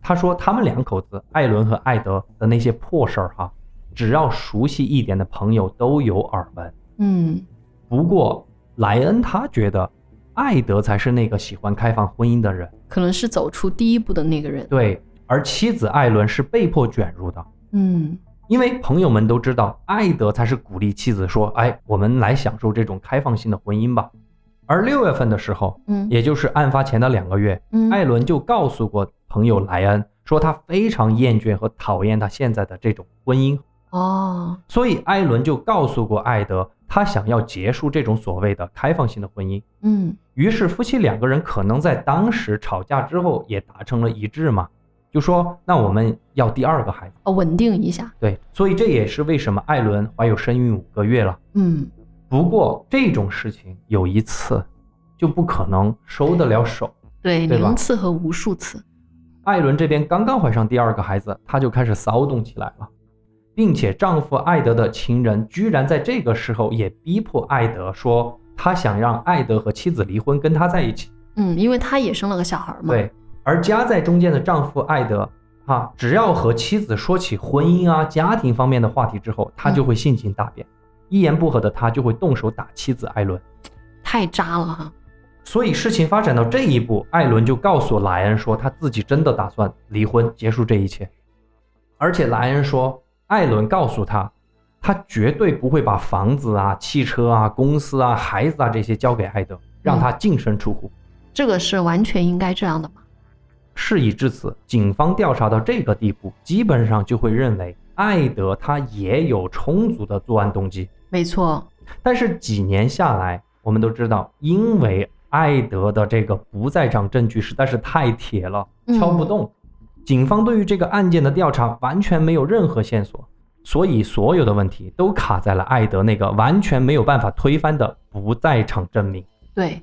Speaker 2: 他说他们两口子艾伦和艾德的那些破事儿哈，只要熟悉一点的朋友都有耳闻。
Speaker 1: 嗯
Speaker 2: 不过莱恩他觉得艾德才是那个喜欢开放婚姻的人，
Speaker 1: 可能是走出第一步的那个人。
Speaker 2: 对，而妻子艾伦是被迫卷入的。
Speaker 1: 嗯
Speaker 2: 因为朋友们都知道，艾德才是鼓励妻子说：“哎，我们来享受这种开放性的婚姻吧。”而六月份的时候，
Speaker 1: 嗯
Speaker 2: 也就是案发前的两个月，
Speaker 1: 嗯
Speaker 2: 艾伦就告诉过朋友莱恩，说他非常厌倦和讨厌他现在的这种婚姻，
Speaker 1: 哦
Speaker 2: 所以艾伦就告诉过艾德，他想要结束这种所谓的开放性的婚姻。
Speaker 1: 嗯
Speaker 2: 于是夫妻两个人可能在当时吵架之后也达成了一致嘛，就说那我们要第二个孩子。
Speaker 1: 哦稳定一下。
Speaker 2: 对，所以这也是为什么艾伦怀有身孕五个月了。
Speaker 1: 嗯
Speaker 2: 不过这种事情有一次就不可能收得了手。
Speaker 1: 对，
Speaker 2: 对
Speaker 1: 零次和无数次。
Speaker 2: 艾伦这边刚刚怀上第二个孩子，她就开始骚动起来了，并且丈夫艾德的情人居然在这个时候也逼迫艾德说，他想让艾德和妻子离婚，跟他在一起。
Speaker 1: 嗯，因为他也生了个小孩嘛。
Speaker 2: 对，而夹在中间的丈夫艾德，啊，只要和妻子说起婚姻啊、家庭方面的话题之后，他就会性情大变，一言不合的他就会动手打妻子艾伦。
Speaker 1: 太渣了哈。
Speaker 2: 所以事情发展到这一步，艾伦就告诉莱恩说，他自己真的打算离婚，结束这一切。而且莱恩说，艾伦告诉他，他绝对不会把房子啊、汽车啊、公司啊、孩子啊这些交给艾德，让他净身出户。
Speaker 1: 这个是完全应该这样的嘛？
Speaker 2: 事已至此，警方调查到这个地步，基本上就会认为艾德他也有充足的作案动机。
Speaker 1: 没错。
Speaker 2: 但是几年下来，我们都知道，因为艾德的这个不在场证据实在是太铁了，
Speaker 1: 嗯
Speaker 2: 敲不动。警方对于这个案件的调查完全没有任何线索，所以所有的问题都卡在了艾德那个完全没有办法推翻的不在场证明。
Speaker 1: 对，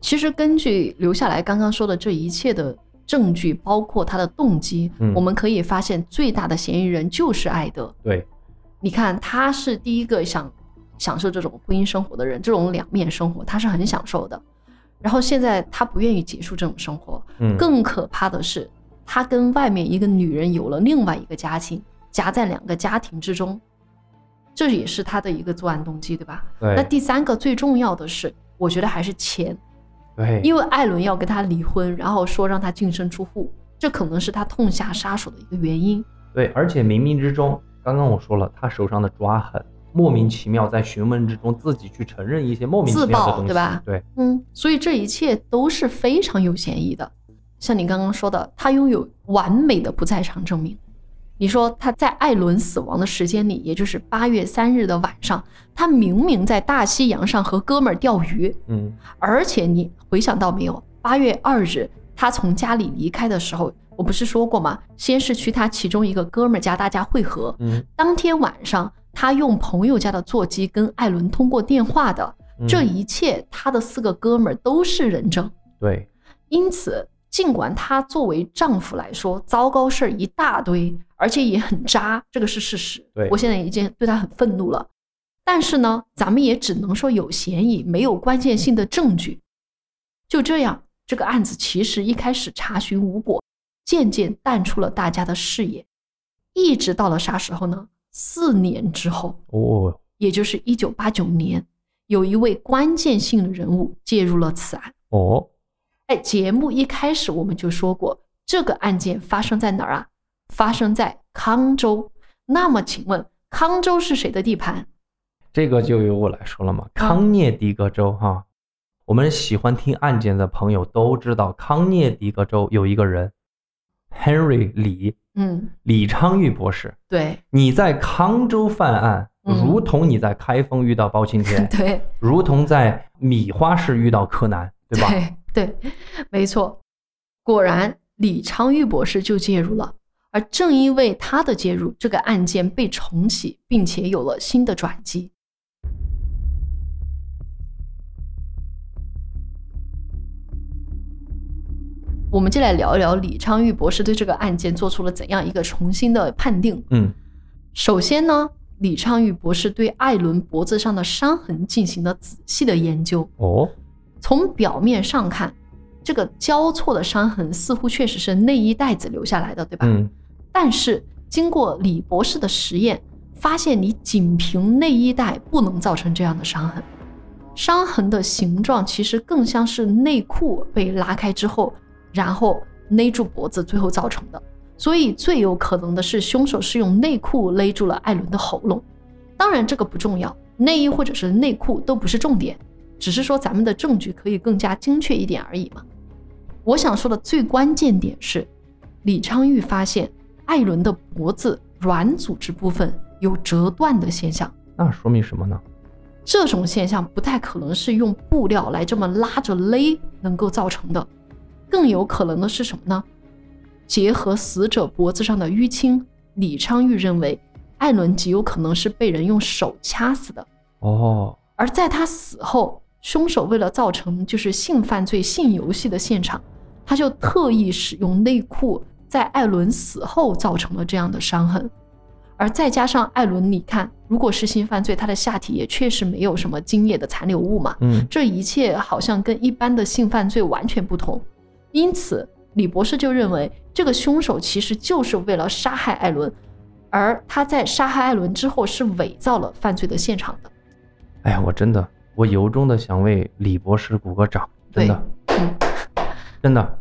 Speaker 1: 其实根据留下来刚刚说的这一切的证据，包括他的动机，
Speaker 2: 嗯
Speaker 1: 我们可以发现最大的嫌疑人就是艾德。
Speaker 2: 对，
Speaker 1: 你看，他是第一个想享受这种婚姻生活的人，这种两面生活他是很享受的。然后现在他不愿意结束这种生活，
Speaker 2: 嗯，
Speaker 1: 更可怕的是，他跟外面一个女人有了另外一个家庭，夹在两个家庭之中，这也是他的一个作案动机，对吧？那第三个最重要的是，我觉得还是钱，
Speaker 2: 对，
Speaker 1: 因为艾伦要跟他离婚，然后说让他净身出户，这可能是他痛下杀手的一个原因。
Speaker 2: 对，而且冥冥之中，刚刚我说了，他手上的抓痕，莫名其妙在询问之中自己去承认一些莫名其
Speaker 1: 自
Speaker 2: 妙的东西，
Speaker 1: 爆对吧
Speaker 2: 对，
Speaker 1: 嗯，所以这一切都是非常有嫌疑的。像你刚刚说的，他拥有完美的不在场证明。你说他在艾伦死亡的时间里，也就是八月三日的晚上，他明明在大西洋上和哥们儿钓鱼，
Speaker 2: 嗯，
Speaker 1: 而且你回想到没有？八月二日，他从家里离开的时候，我不是说过吗？先是去他其中一个哥们儿家，大家会合。
Speaker 2: 嗯，
Speaker 1: 当天晚上，他用朋友家的座机跟艾伦通过电话的。
Speaker 2: 嗯
Speaker 1: 这一切，他的四个哥们儿都是人证。
Speaker 2: 对，
Speaker 1: 因此，尽管他作为丈夫来说，糟糕事儿一大堆，而且也很渣，这个是事实。
Speaker 2: 对
Speaker 1: 我现在已经对他很愤怒了。但是呢，咱们也只能说有嫌疑，没有关键性的证据。就这样，这个案子其实一开始查询无果，渐渐淡出了大家的视野，一直到了啥时候呢？四年之后，
Speaker 2: 哦，
Speaker 1: 也就是一九八九年，有一位关键性的人物介入了此案。
Speaker 2: 哦，
Speaker 1: 哎，节目一开始我们就说过，这个案件发生在哪儿啊？发生在康州。那么，请问康州是谁的地盘？
Speaker 2: 这个就由我来说了嘛。康涅狄格州哈，我们喜欢听案件的朋友都知道，康涅狄格州有一个人，Henry 李，
Speaker 1: 嗯，
Speaker 2: 李昌钰博士。
Speaker 1: 对，
Speaker 2: 你在康州犯案，
Speaker 1: 嗯
Speaker 2: 如同你在开封遇到包青天，
Speaker 1: 对，
Speaker 2: 如同在米花市遇到柯南，对吧？
Speaker 1: 对对，没错。果然，李昌钰博士就介入了。而正因为他的介入，这个案件被重启，并且有了新的转机。我们就来聊一聊李昌钰博士对这个案件做出了怎样一个重新的判定。
Speaker 2: 嗯，
Speaker 1: 首先呢，李昌钰博士对艾伦脖子上的伤痕进行了仔细的研究。
Speaker 2: 哦，
Speaker 1: 从表面上看，这个交错的伤痕似乎确实是内衣带子留下来的，对吧？
Speaker 2: 嗯，
Speaker 1: 但是经过李博士的实验，发现你仅凭内衣带不能造成这样的伤痕，伤痕的形状其实更像是内裤被拉开之后，然后勒住脖子，最后造成的。所以最有可能的是，凶手是用内裤勒住了艾伦的喉咙。当然，这个不重要，内衣或者是内裤都不是重点，只是说咱们的证据可以更加精确一点而已嘛。我想说的最关键点是，李昌钰发现艾伦的脖子软组织部分有折断的现象，
Speaker 2: 那说明什么呢？
Speaker 1: 这种现象不太可能是用布料来这么拉着勒能够造成的，更有可能的是什么呢？结合死者脖子上的淤青，李昌钰认为艾伦极有可能是被人用手掐死的。
Speaker 2: 哦，
Speaker 1: 而在他死后，凶手为了造成就是性犯罪、性游戏的现场，他就特意使用内裤，在艾伦死后造成了这样的伤痕。而再加上艾伦，你看，如果是性犯罪，他的下体也确实没有什么精液的残留物嘛，
Speaker 2: 嗯，
Speaker 1: 这一切好像跟一般的性犯罪完全不同。因此，李博士就认为这个凶手其实就是为了杀害艾伦，而他在杀害艾伦之后是伪造了犯罪的现场的。
Speaker 2: 哎呀，我真的，我由衷的想为李博士鼓个掌，真的，
Speaker 1: 嗯，
Speaker 2: 真的，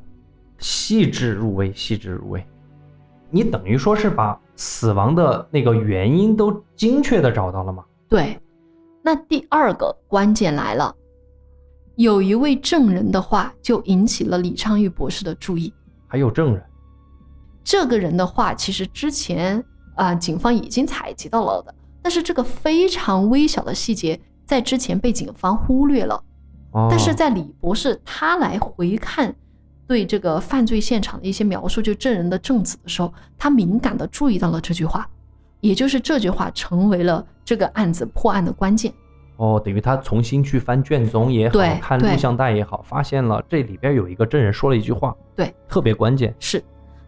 Speaker 2: 细致入微，细致入微。你等于说是把死亡的那个原因都精确的找到了吗？
Speaker 1: 对。那第二个关键来了，有一位证人的话就引起了李昌钰博士的注意。
Speaker 2: 还有证人，
Speaker 1: 这个人的话，其实之前啊、警方已经采集到了的，但是这个非常微小的细节，在之前被警方忽略了。
Speaker 2: 哦，
Speaker 1: 但是在李博士他来回看对这个犯罪现场的一些描述，就证人的证词的时候，他敏感地注意到了这句话，也就是这句话成为了这个案子破案的关键。
Speaker 2: 哦，等于他重新去翻卷宗也好看录像带也好，发现了这里边有一个证人说了一句话，
Speaker 1: 对，
Speaker 2: 特别关键。
Speaker 1: 是，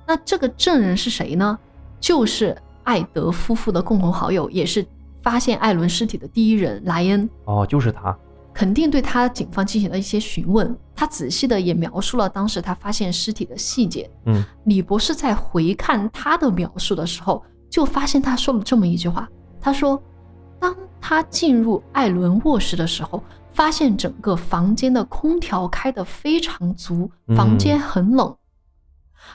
Speaker 1: 那这个证人是谁呢？就是艾德夫妇的共同好友，也是发现艾伦尸体的第一人莱恩。
Speaker 2: 哦，就是他。
Speaker 1: 肯定对他警方进行了一些询问，他仔细的也描述了当时他发现尸体的细节。
Speaker 2: 嗯，
Speaker 1: 李博士在回看他的描述的时候，就发现他说了这么一句话：他说，当他进入艾伦卧室的时候，发现整个房间的空调开得非常足，房间很冷。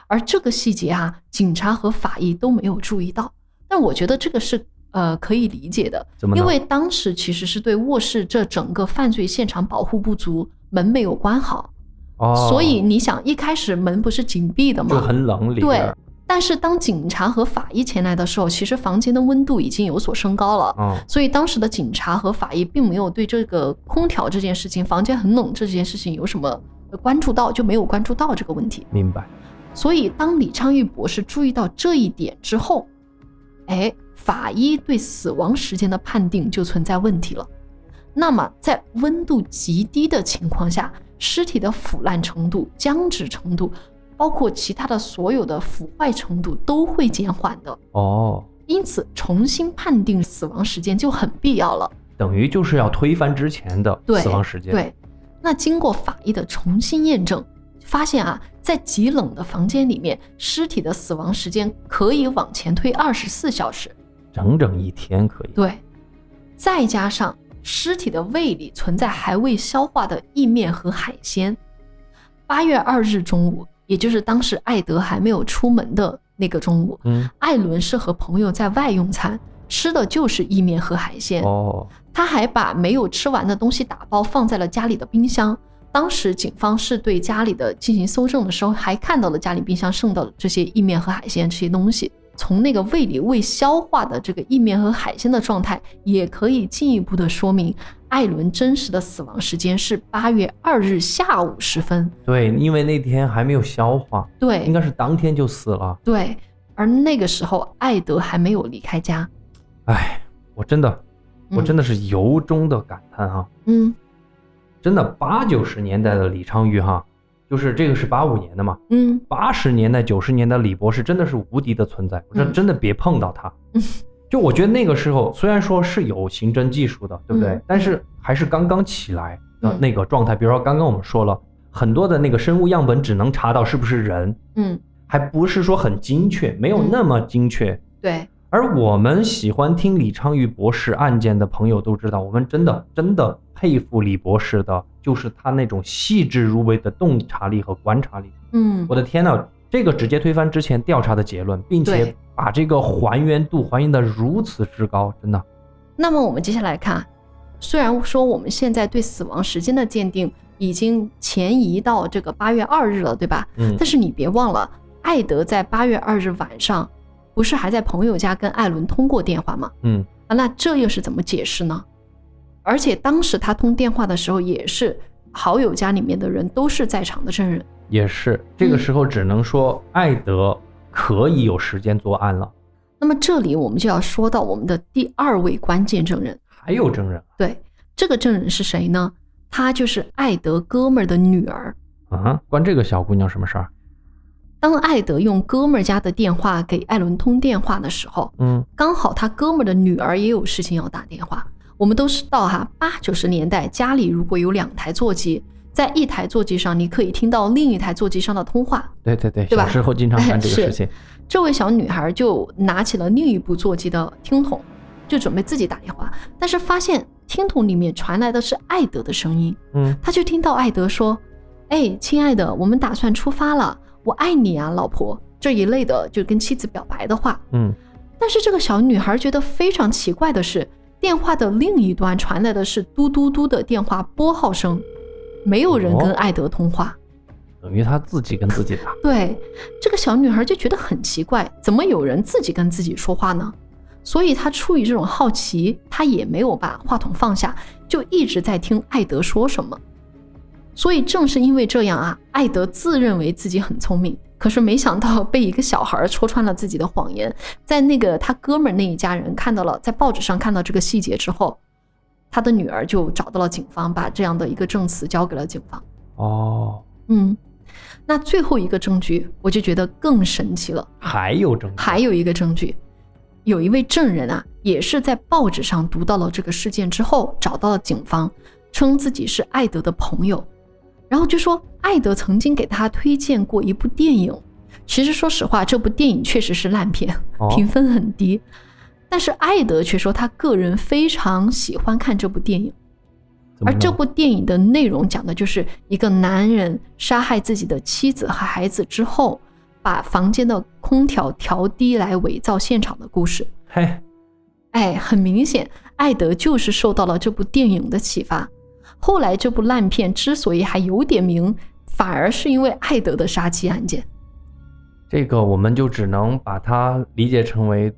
Speaker 1: 而这个细节啊，警察和法医都没有注意到。但我觉得这个是呃可以理解的，因为当时其实是对卧室这整个犯罪现场保护不足，门没有关好，
Speaker 2: 哦，
Speaker 1: 所以你想一开始门不是紧闭的吗
Speaker 2: 就
Speaker 1: 吗？
Speaker 2: 很冷里
Speaker 1: 对。。但是当警察和法医前来的时候，其实房间的温度已经有所升高了。
Speaker 2: 哦，
Speaker 1: 所以当时的警察和法医并没有对这个空调这件事情、房间很冷这件事情有什么关注到，就没有关注到这个问题。
Speaker 2: 明白。
Speaker 1: 所以当李昌钰博士注意到这一点之后，哎，法医对死亡时间的判定就存在问题了。那么在温度极低的情况下，尸体的腐烂程度、僵直程度，包括其他的所有的腐坏程度都会减缓的。
Speaker 2: 哦，
Speaker 1: 因此，重新判定死亡时间就很必要了。
Speaker 2: 等于就是要推翻之前的，死亡时间。，
Speaker 1: 对，那经过法医的重新验证，发现啊，在极冷的房间里面，尸体的死亡时间可以往前推二十四小时。
Speaker 2: 整整一天可以。
Speaker 1: 对，再加上尸体的胃里存在还未消化的意面和海鲜。八月二日中午，也就是当时艾德还没有出门的那个中午，
Speaker 2: 嗯，
Speaker 1: 艾伦是和朋友在外用餐，吃的就是意面和海鲜。
Speaker 2: 哦，
Speaker 1: 他还把没有吃完的东西打包放在了家里的冰箱。当时警方是对家里的进行搜证的时候，还看到了家里冰箱剩的这些意面和海鲜这些东西。从那个胃里未消化的这个意面和海鲜的状态，也可以进一步的说明艾伦真实的死亡时间是八月二日下午时分。
Speaker 2: 对，因为那天还没有消化，
Speaker 1: 对应
Speaker 2: 该是当天就死了。
Speaker 1: 对，而那个时候艾德还没有离开家。
Speaker 2: 哎，我真的，我
Speaker 1: 嗯
Speaker 2: 真的是由衷的感叹哈，
Speaker 1: 嗯
Speaker 2: 真的八九十年代的李昌钰哈，就是这个是八五年的嘛，
Speaker 1: 嗯
Speaker 2: 八十年代九十年代李博士真的是无敌的存在，我这
Speaker 1: 嗯
Speaker 2: 真的别碰到他。
Speaker 1: 嗯
Speaker 2: 就我觉得那个时候虽然说是有刑侦技术的，对不对？
Speaker 1: 嗯
Speaker 2: 但是还是刚刚起来的
Speaker 1: 嗯
Speaker 2: 那个状态。比如说刚刚我们说了很多的那个生物样本只能查到是不是人，
Speaker 1: 嗯，
Speaker 2: 还不是说很精确，没有
Speaker 1: 嗯
Speaker 2: 那么精确。
Speaker 1: 对，
Speaker 2: 而我们喜欢听李昌钰博士案件的朋友都知道，我们真的真的佩服李博士的，就是他那种细致入微的洞察力和观察力。
Speaker 1: 嗯
Speaker 2: 我的天呐，这个直接推翻之前调查的结论，并且把这个还原度还原的如此之高，真的。
Speaker 1: 那么我们接下来看，虽然说我们现在对死亡时间的鉴定已经前移到这个八月二日了，对吧？
Speaker 2: 嗯
Speaker 1: 但是你别忘了，艾德在八月二日晚上不是还在朋友家跟艾伦通过电话吗？
Speaker 2: 嗯，
Speaker 1: 啊，那这又是怎么解释呢？而且当时他通电话的时候，也是好友家里面的人都是在场的证人。
Speaker 2: 也是。这个
Speaker 1: 嗯
Speaker 2: 时候只能说艾德可以有时间作案了。
Speaker 1: 那么这里我们就要说到我们的第二位关键证人，
Speaker 2: 还有证人
Speaker 1: 对，这个证人是谁呢？她就是艾德哥们儿的女儿。
Speaker 2: 啊，关这个小姑娘什么事儿？
Speaker 1: 当艾德用哥们儿家的电话给艾伦通电话的时候，
Speaker 2: 嗯
Speaker 1: 刚好他哥们儿的女儿也有事情要打电话。我们都知道哈，八九十年代家里如果有两台座机，在一台座机上你可以听到另一台座机上的通话。
Speaker 2: 对对对，
Speaker 1: 对吧
Speaker 2: 小时候经常 干这个
Speaker 1: 是
Speaker 2: 事情。
Speaker 1: 这位小女孩就拿起了另一部座机的听筒，就准备自己打电话，但是发现听筒里面传来的是艾德的声音。
Speaker 2: 嗯
Speaker 1: 她就听到艾德说：“哎，亲爱的，我们打算出发了，我爱你啊，老婆。”这一类的就跟妻子表白的话。
Speaker 2: 嗯，
Speaker 1: 但是这个小女孩觉得非常奇怪的是，电话的另一端传来的是嘟嘟嘟的电话拨号声，没有人跟
Speaker 2: 哦
Speaker 1: 艾德通话。
Speaker 2: 等于他自己跟自己打。
Speaker 1: 对，这个小女孩就觉得很奇怪，怎么有人自己跟自己说话呢？所以她出于这种好奇，她也没有把话筒放下，就一直在听艾德说什么。所以正是因为这样啊，艾德自认为自己很聪明，可是没想到被一个小孩戳穿了自己的谎言。在那个他哥们儿那一家人看到了，在报纸上看到这个细节之后，他的女儿就找到了警方，把这样的一个证词交给了警方。
Speaker 2: 哦，
Speaker 1: 嗯，那最后一个证据，我就觉得更神奇了。
Speaker 2: 还有证据。
Speaker 1: 还有一个证据，有一位证人啊，也是在报纸上读到了这个事件之后，找到了警方，称自己是艾德的朋友，然后就说艾德曾经给他推荐过一部电影。其实说实话，这部电影确实是烂片，
Speaker 2: 哦
Speaker 1: 评分很低。但是艾德却说他个人非常喜欢看这部电影。而这部电影的内容讲的就是一个男人杀害自己的妻子和孩子之后，把房间的空调调低来伪造现场的故事。
Speaker 2: 嘿，
Speaker 1: 哎，很明显，艾德就是受到了这部电影的启发。后来这部烂片之所以还有点名，反而是因为艾德的杀妻案件。
Speaker 2: 这个我们就只能把它理解成为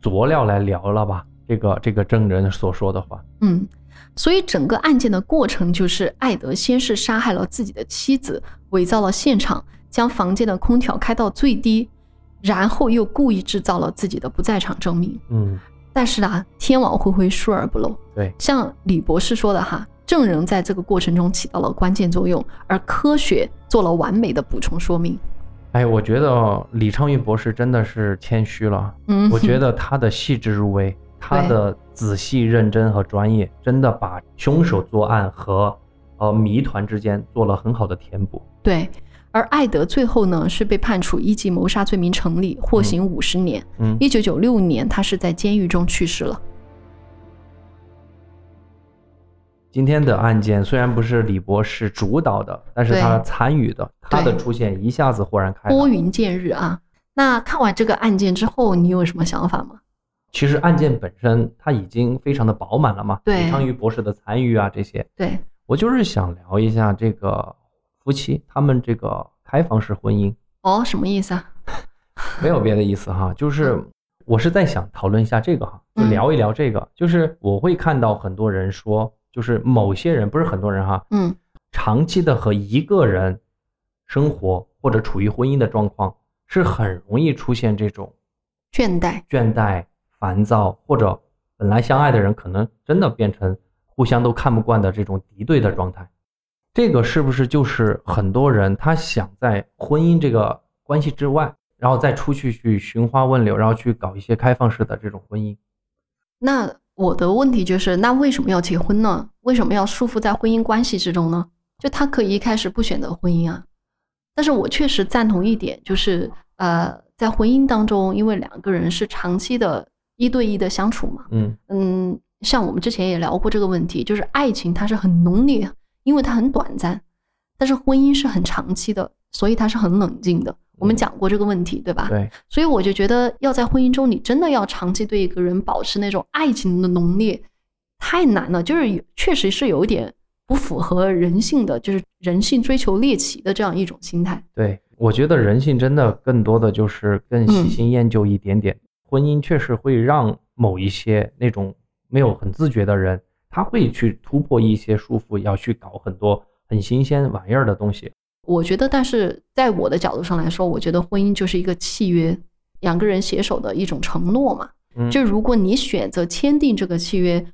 Speaker 2: 佐料来聊了吧。这个这个证人所说的话，
Speaker 1: 嗯，所以整个案件的过程就是艾德先是杀害了自己的妻子，伪造了现场，将房间的空调开到最低，然后又故意制造了自己的不在场证明。
Speaker 2: 嗯，
Speaker 1: 但是啊，天网恢恢，疏而不漏。
Speaker 2: 对，
Speaker 1: 像李博士说的哈，证人在这个过程中起到了关键作用，而科学做了完美的补充说明。
Speaker 2: 哎，我觉得李昌钰博士真的是谦虚了。
Speaker 1: 嗯，
Speaker 2: 我觉得他的细致入微，他的仔细认真和专业，真的把凶手作案和呃谜团之间做了很好的填补。
Speaker 1: 对，而艾德最后呢是被判处一级谋杀罪名成立，获刑五十年。
Speaker 2: 嗯，
Speaker 1: 一九九六年，他是在监狱中去世了。
Speaker 2: 今天的案件虽然不是李博士主导的，但是他参与的，他的出现一下子豁然开朗。
Speaker 1: 拨云见日啊！那看完这个案件之后，你有什么想法吗？
Speaker 2: 其实案件本身它已经非常的饱满了嘛，
Speaker 1: 对
Speaker 2: 李昌钰博士的参与啊这些，
Speaker 1: 对，
Speaker 2: 我就是想聊一下这个夫妻他们这个开放式婚姻，
Speaker 1: 哦，什么意思啊？
Speaker 2: 没有别的意思哈，就是我是在想讨论一下这个哈，就
Speaker 1: 嗯
Speaker 2: 聊一聊这个，就是我会看到很多人说，就是某些人不是很多人哈，
Speaker 1: 嗯，
Speaker 2: 长期的和一个人生活或者处于婚姻的状况，是很容易出现这种
Speaker 1: 倦怠，
Speaker 2: 倦怠、烦躁，或者本来相爱的人可能真的变成互相都看不惯的这种敌对的状态。这个是不是就是很多人他想在婚姻这个关系之外，然后再出去去寻花问柳，然后去搞一些开放式的这种婚姻？
Speaker 1: 那我的问题就是，那为什么要结婚呢？为什么要束缚在婚姻关系之中呢？就他可以一开始不选择婚姻啊。但是我确实赞同一点，就是呃，在婚姻当中，因为两个人是长期的一对一的相处嘛，
Speaker 2: 嗯
Speaker 1: 嗯，像我们之前也聊过这个问题，就是爱情它是很浓烈，因为它很短暂，但是婚姻是很长期的，所以它是很冷静的。我们
Speaker 2: 嗯
Speaker 1: 讲过这个问题，对吧？
Speaker 2: 对，
Speaker 1: 所以我就觉得要在婚姻中，你真的要长期对一个人保持那种爱情的浓烈，太难了。就是有确实是有一点不符合人性的，就是人性追求猎奇的这样一种心态。
Speaker 2: 对，我觉得人性真的更多的就是更喜
Speaker 1: 嗯
Speaker 2: 新厌旧一点点。婚姻确实会让某一些那种没有很自觉的人，他会去突破一些束缚，要去搞很多很新鲜玩意儿的东西。
Speaker 1: 我觉得，但是在我的角度上来说，我觉得婚姻就是一个契约，两个人携手的一种承诺嘛。
Speaker 2: 嗯，
Speaker 1: 就如果你选择签订这个契约，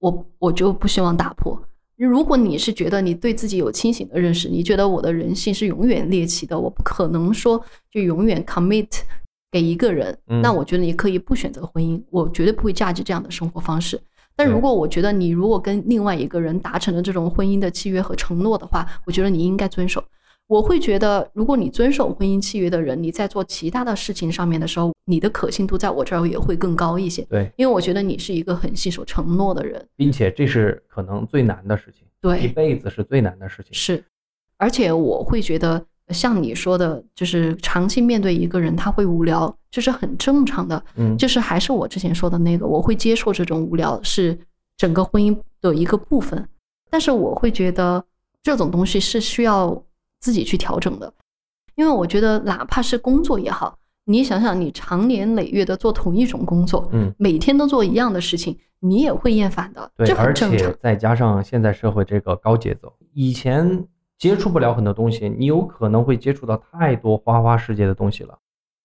Speaker 1: 我我就不希望打破。如果你是觉得你对自己有清醒的认识，你觉得我的人性是永远猎奇的，我不可能说就永远 commit 给一个人，
Speaker 2: 嗯
Speaker 1: 那我觉得你可以不选择婚姻，我绝对不会价值这样的生活方式。但如果我觉得你如果跟另外一个人达成了这种婚姻的契约和承诺的话，我觉得你应该遵守。我会觉得，如果你遵守婚姻契约的人，你在做其他的事情上面的时候，你的可信度在我这儿也会更高一些。
Speaker 2: 对，
Speaker 1: 因为我觉得你是一个很信守承诺的人，
Speaker 2: 并且这是可能最难的事情，
Speaker 1: 对一，
Speaker 2: 辈子是最难的事情。
Speaker 1: 是，而且我会觉得，像你说的，就是长期面对一个人，他会无聊，这是很正常的。
Speaker 2: 嗯，
Speaker 1: 就是还是我之前说的那个，我会接受这种无聊是整个婚姻的一个部分，但是我会觉得这种东西是需要自己去调整的，因为我觉得哪怕是工作也好，你想想，你长年累月的做同一种工作，
Speaker 2: 嗯，
Speaker 1: 每天都做一样的事情，你也会厌烦的，
Speaker 2: 对，
Speaker 1: 这很
Speaker 2: 而
Speaker 1: 正常
Speaker 2: 且。再加上现在社会这个高节奏，以前接触不了很多东西，你有可能会接触到太多花花世界的东西了。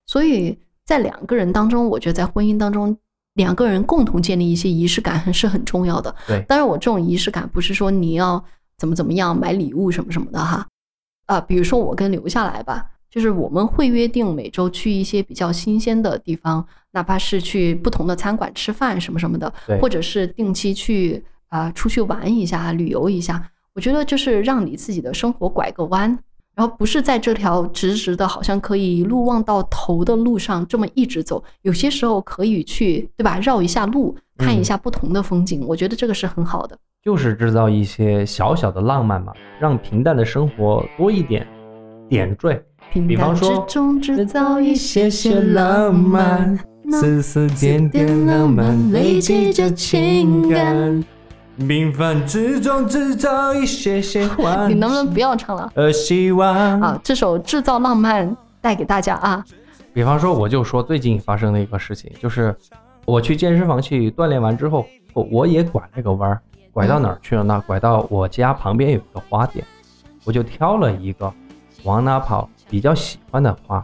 Speaker 1: 所以在两个人当中，我觉得在婚姻当中，两个人共同建立一些仪式感是很重要的。
Speaker 2: 对，
Speaker 1: 当然，我这种仪式感不是说你要怎么怎么样买礼物什么什么的哈，啊，比如说我跟留下来吧，就是我们会约定每周去一些比较新鲜的地方，哪怕是去不同的餐馆吃饭什么什么的，或者是定期去啊、出去玩一下、旅游一下。我觉得就是让你自己的生活拐个弯，然后不是在这条直直的，好像可以一路望到头的路上这么一直走。有些时候可以去，对吧？绕一下路，看一
Speaker 2: 嗯
Speaker 1: 下不同的风景。我觉得这个是很好的。
Speaker 2: 就是制造一些小小的浪漫嘛，让平淡的生活多一点点缀。
Speaker 1: 平
Speaker 2: 比方说
Speaker 1: 中制造一些些浪漫，
Speaker 2: 丝丝点点浪漫累积着情感。平凡之中制造一些些 欢
Speaker 1: 你能不能不要唱了
Speaker 2: 呃，希望
Speaker 1: 啊？这首《制造浪漫》带给大家啊。
Speaker 2: 比方说，我就说最近发生的一个事情，就是我去健身房去锻炼完之后，我我也拐了个弯儿，拐到哪儿去了呢？拐到我家旁边有一个花店，我就挑了一个往哪跑比较喜欢的花，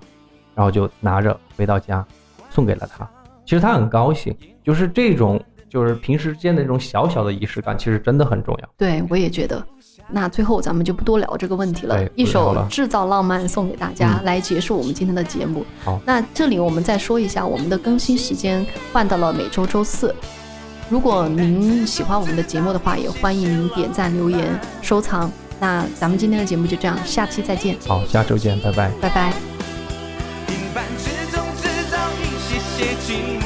Speaker 2: 然后就拿着回到家，送给了他。其实他很高兴，就是这种就是平时间的这种小小的仪式感，其实真的很重要。
Speaker 1: 对，我也觉得。那最后咱们就不多聊这个问题了，一首制造浪漫》送给大家，
Speaker 2: 嗯
Speaker 1: 来结束我们今天的节目。
Speaker 2: 好
Speaker 1: 那这里我们再说一下，我们的更新时间换到了每周周四。如果您喜欢我们的节目的话，也欢迎您点赞、留言、收藏，那咱们今天的节目就这样，下期再见，
Speaker 2: 好，下周见，拜拜。
Speaker 1: 拜拜。
Speaker 3: 平凡之中制造一些些惊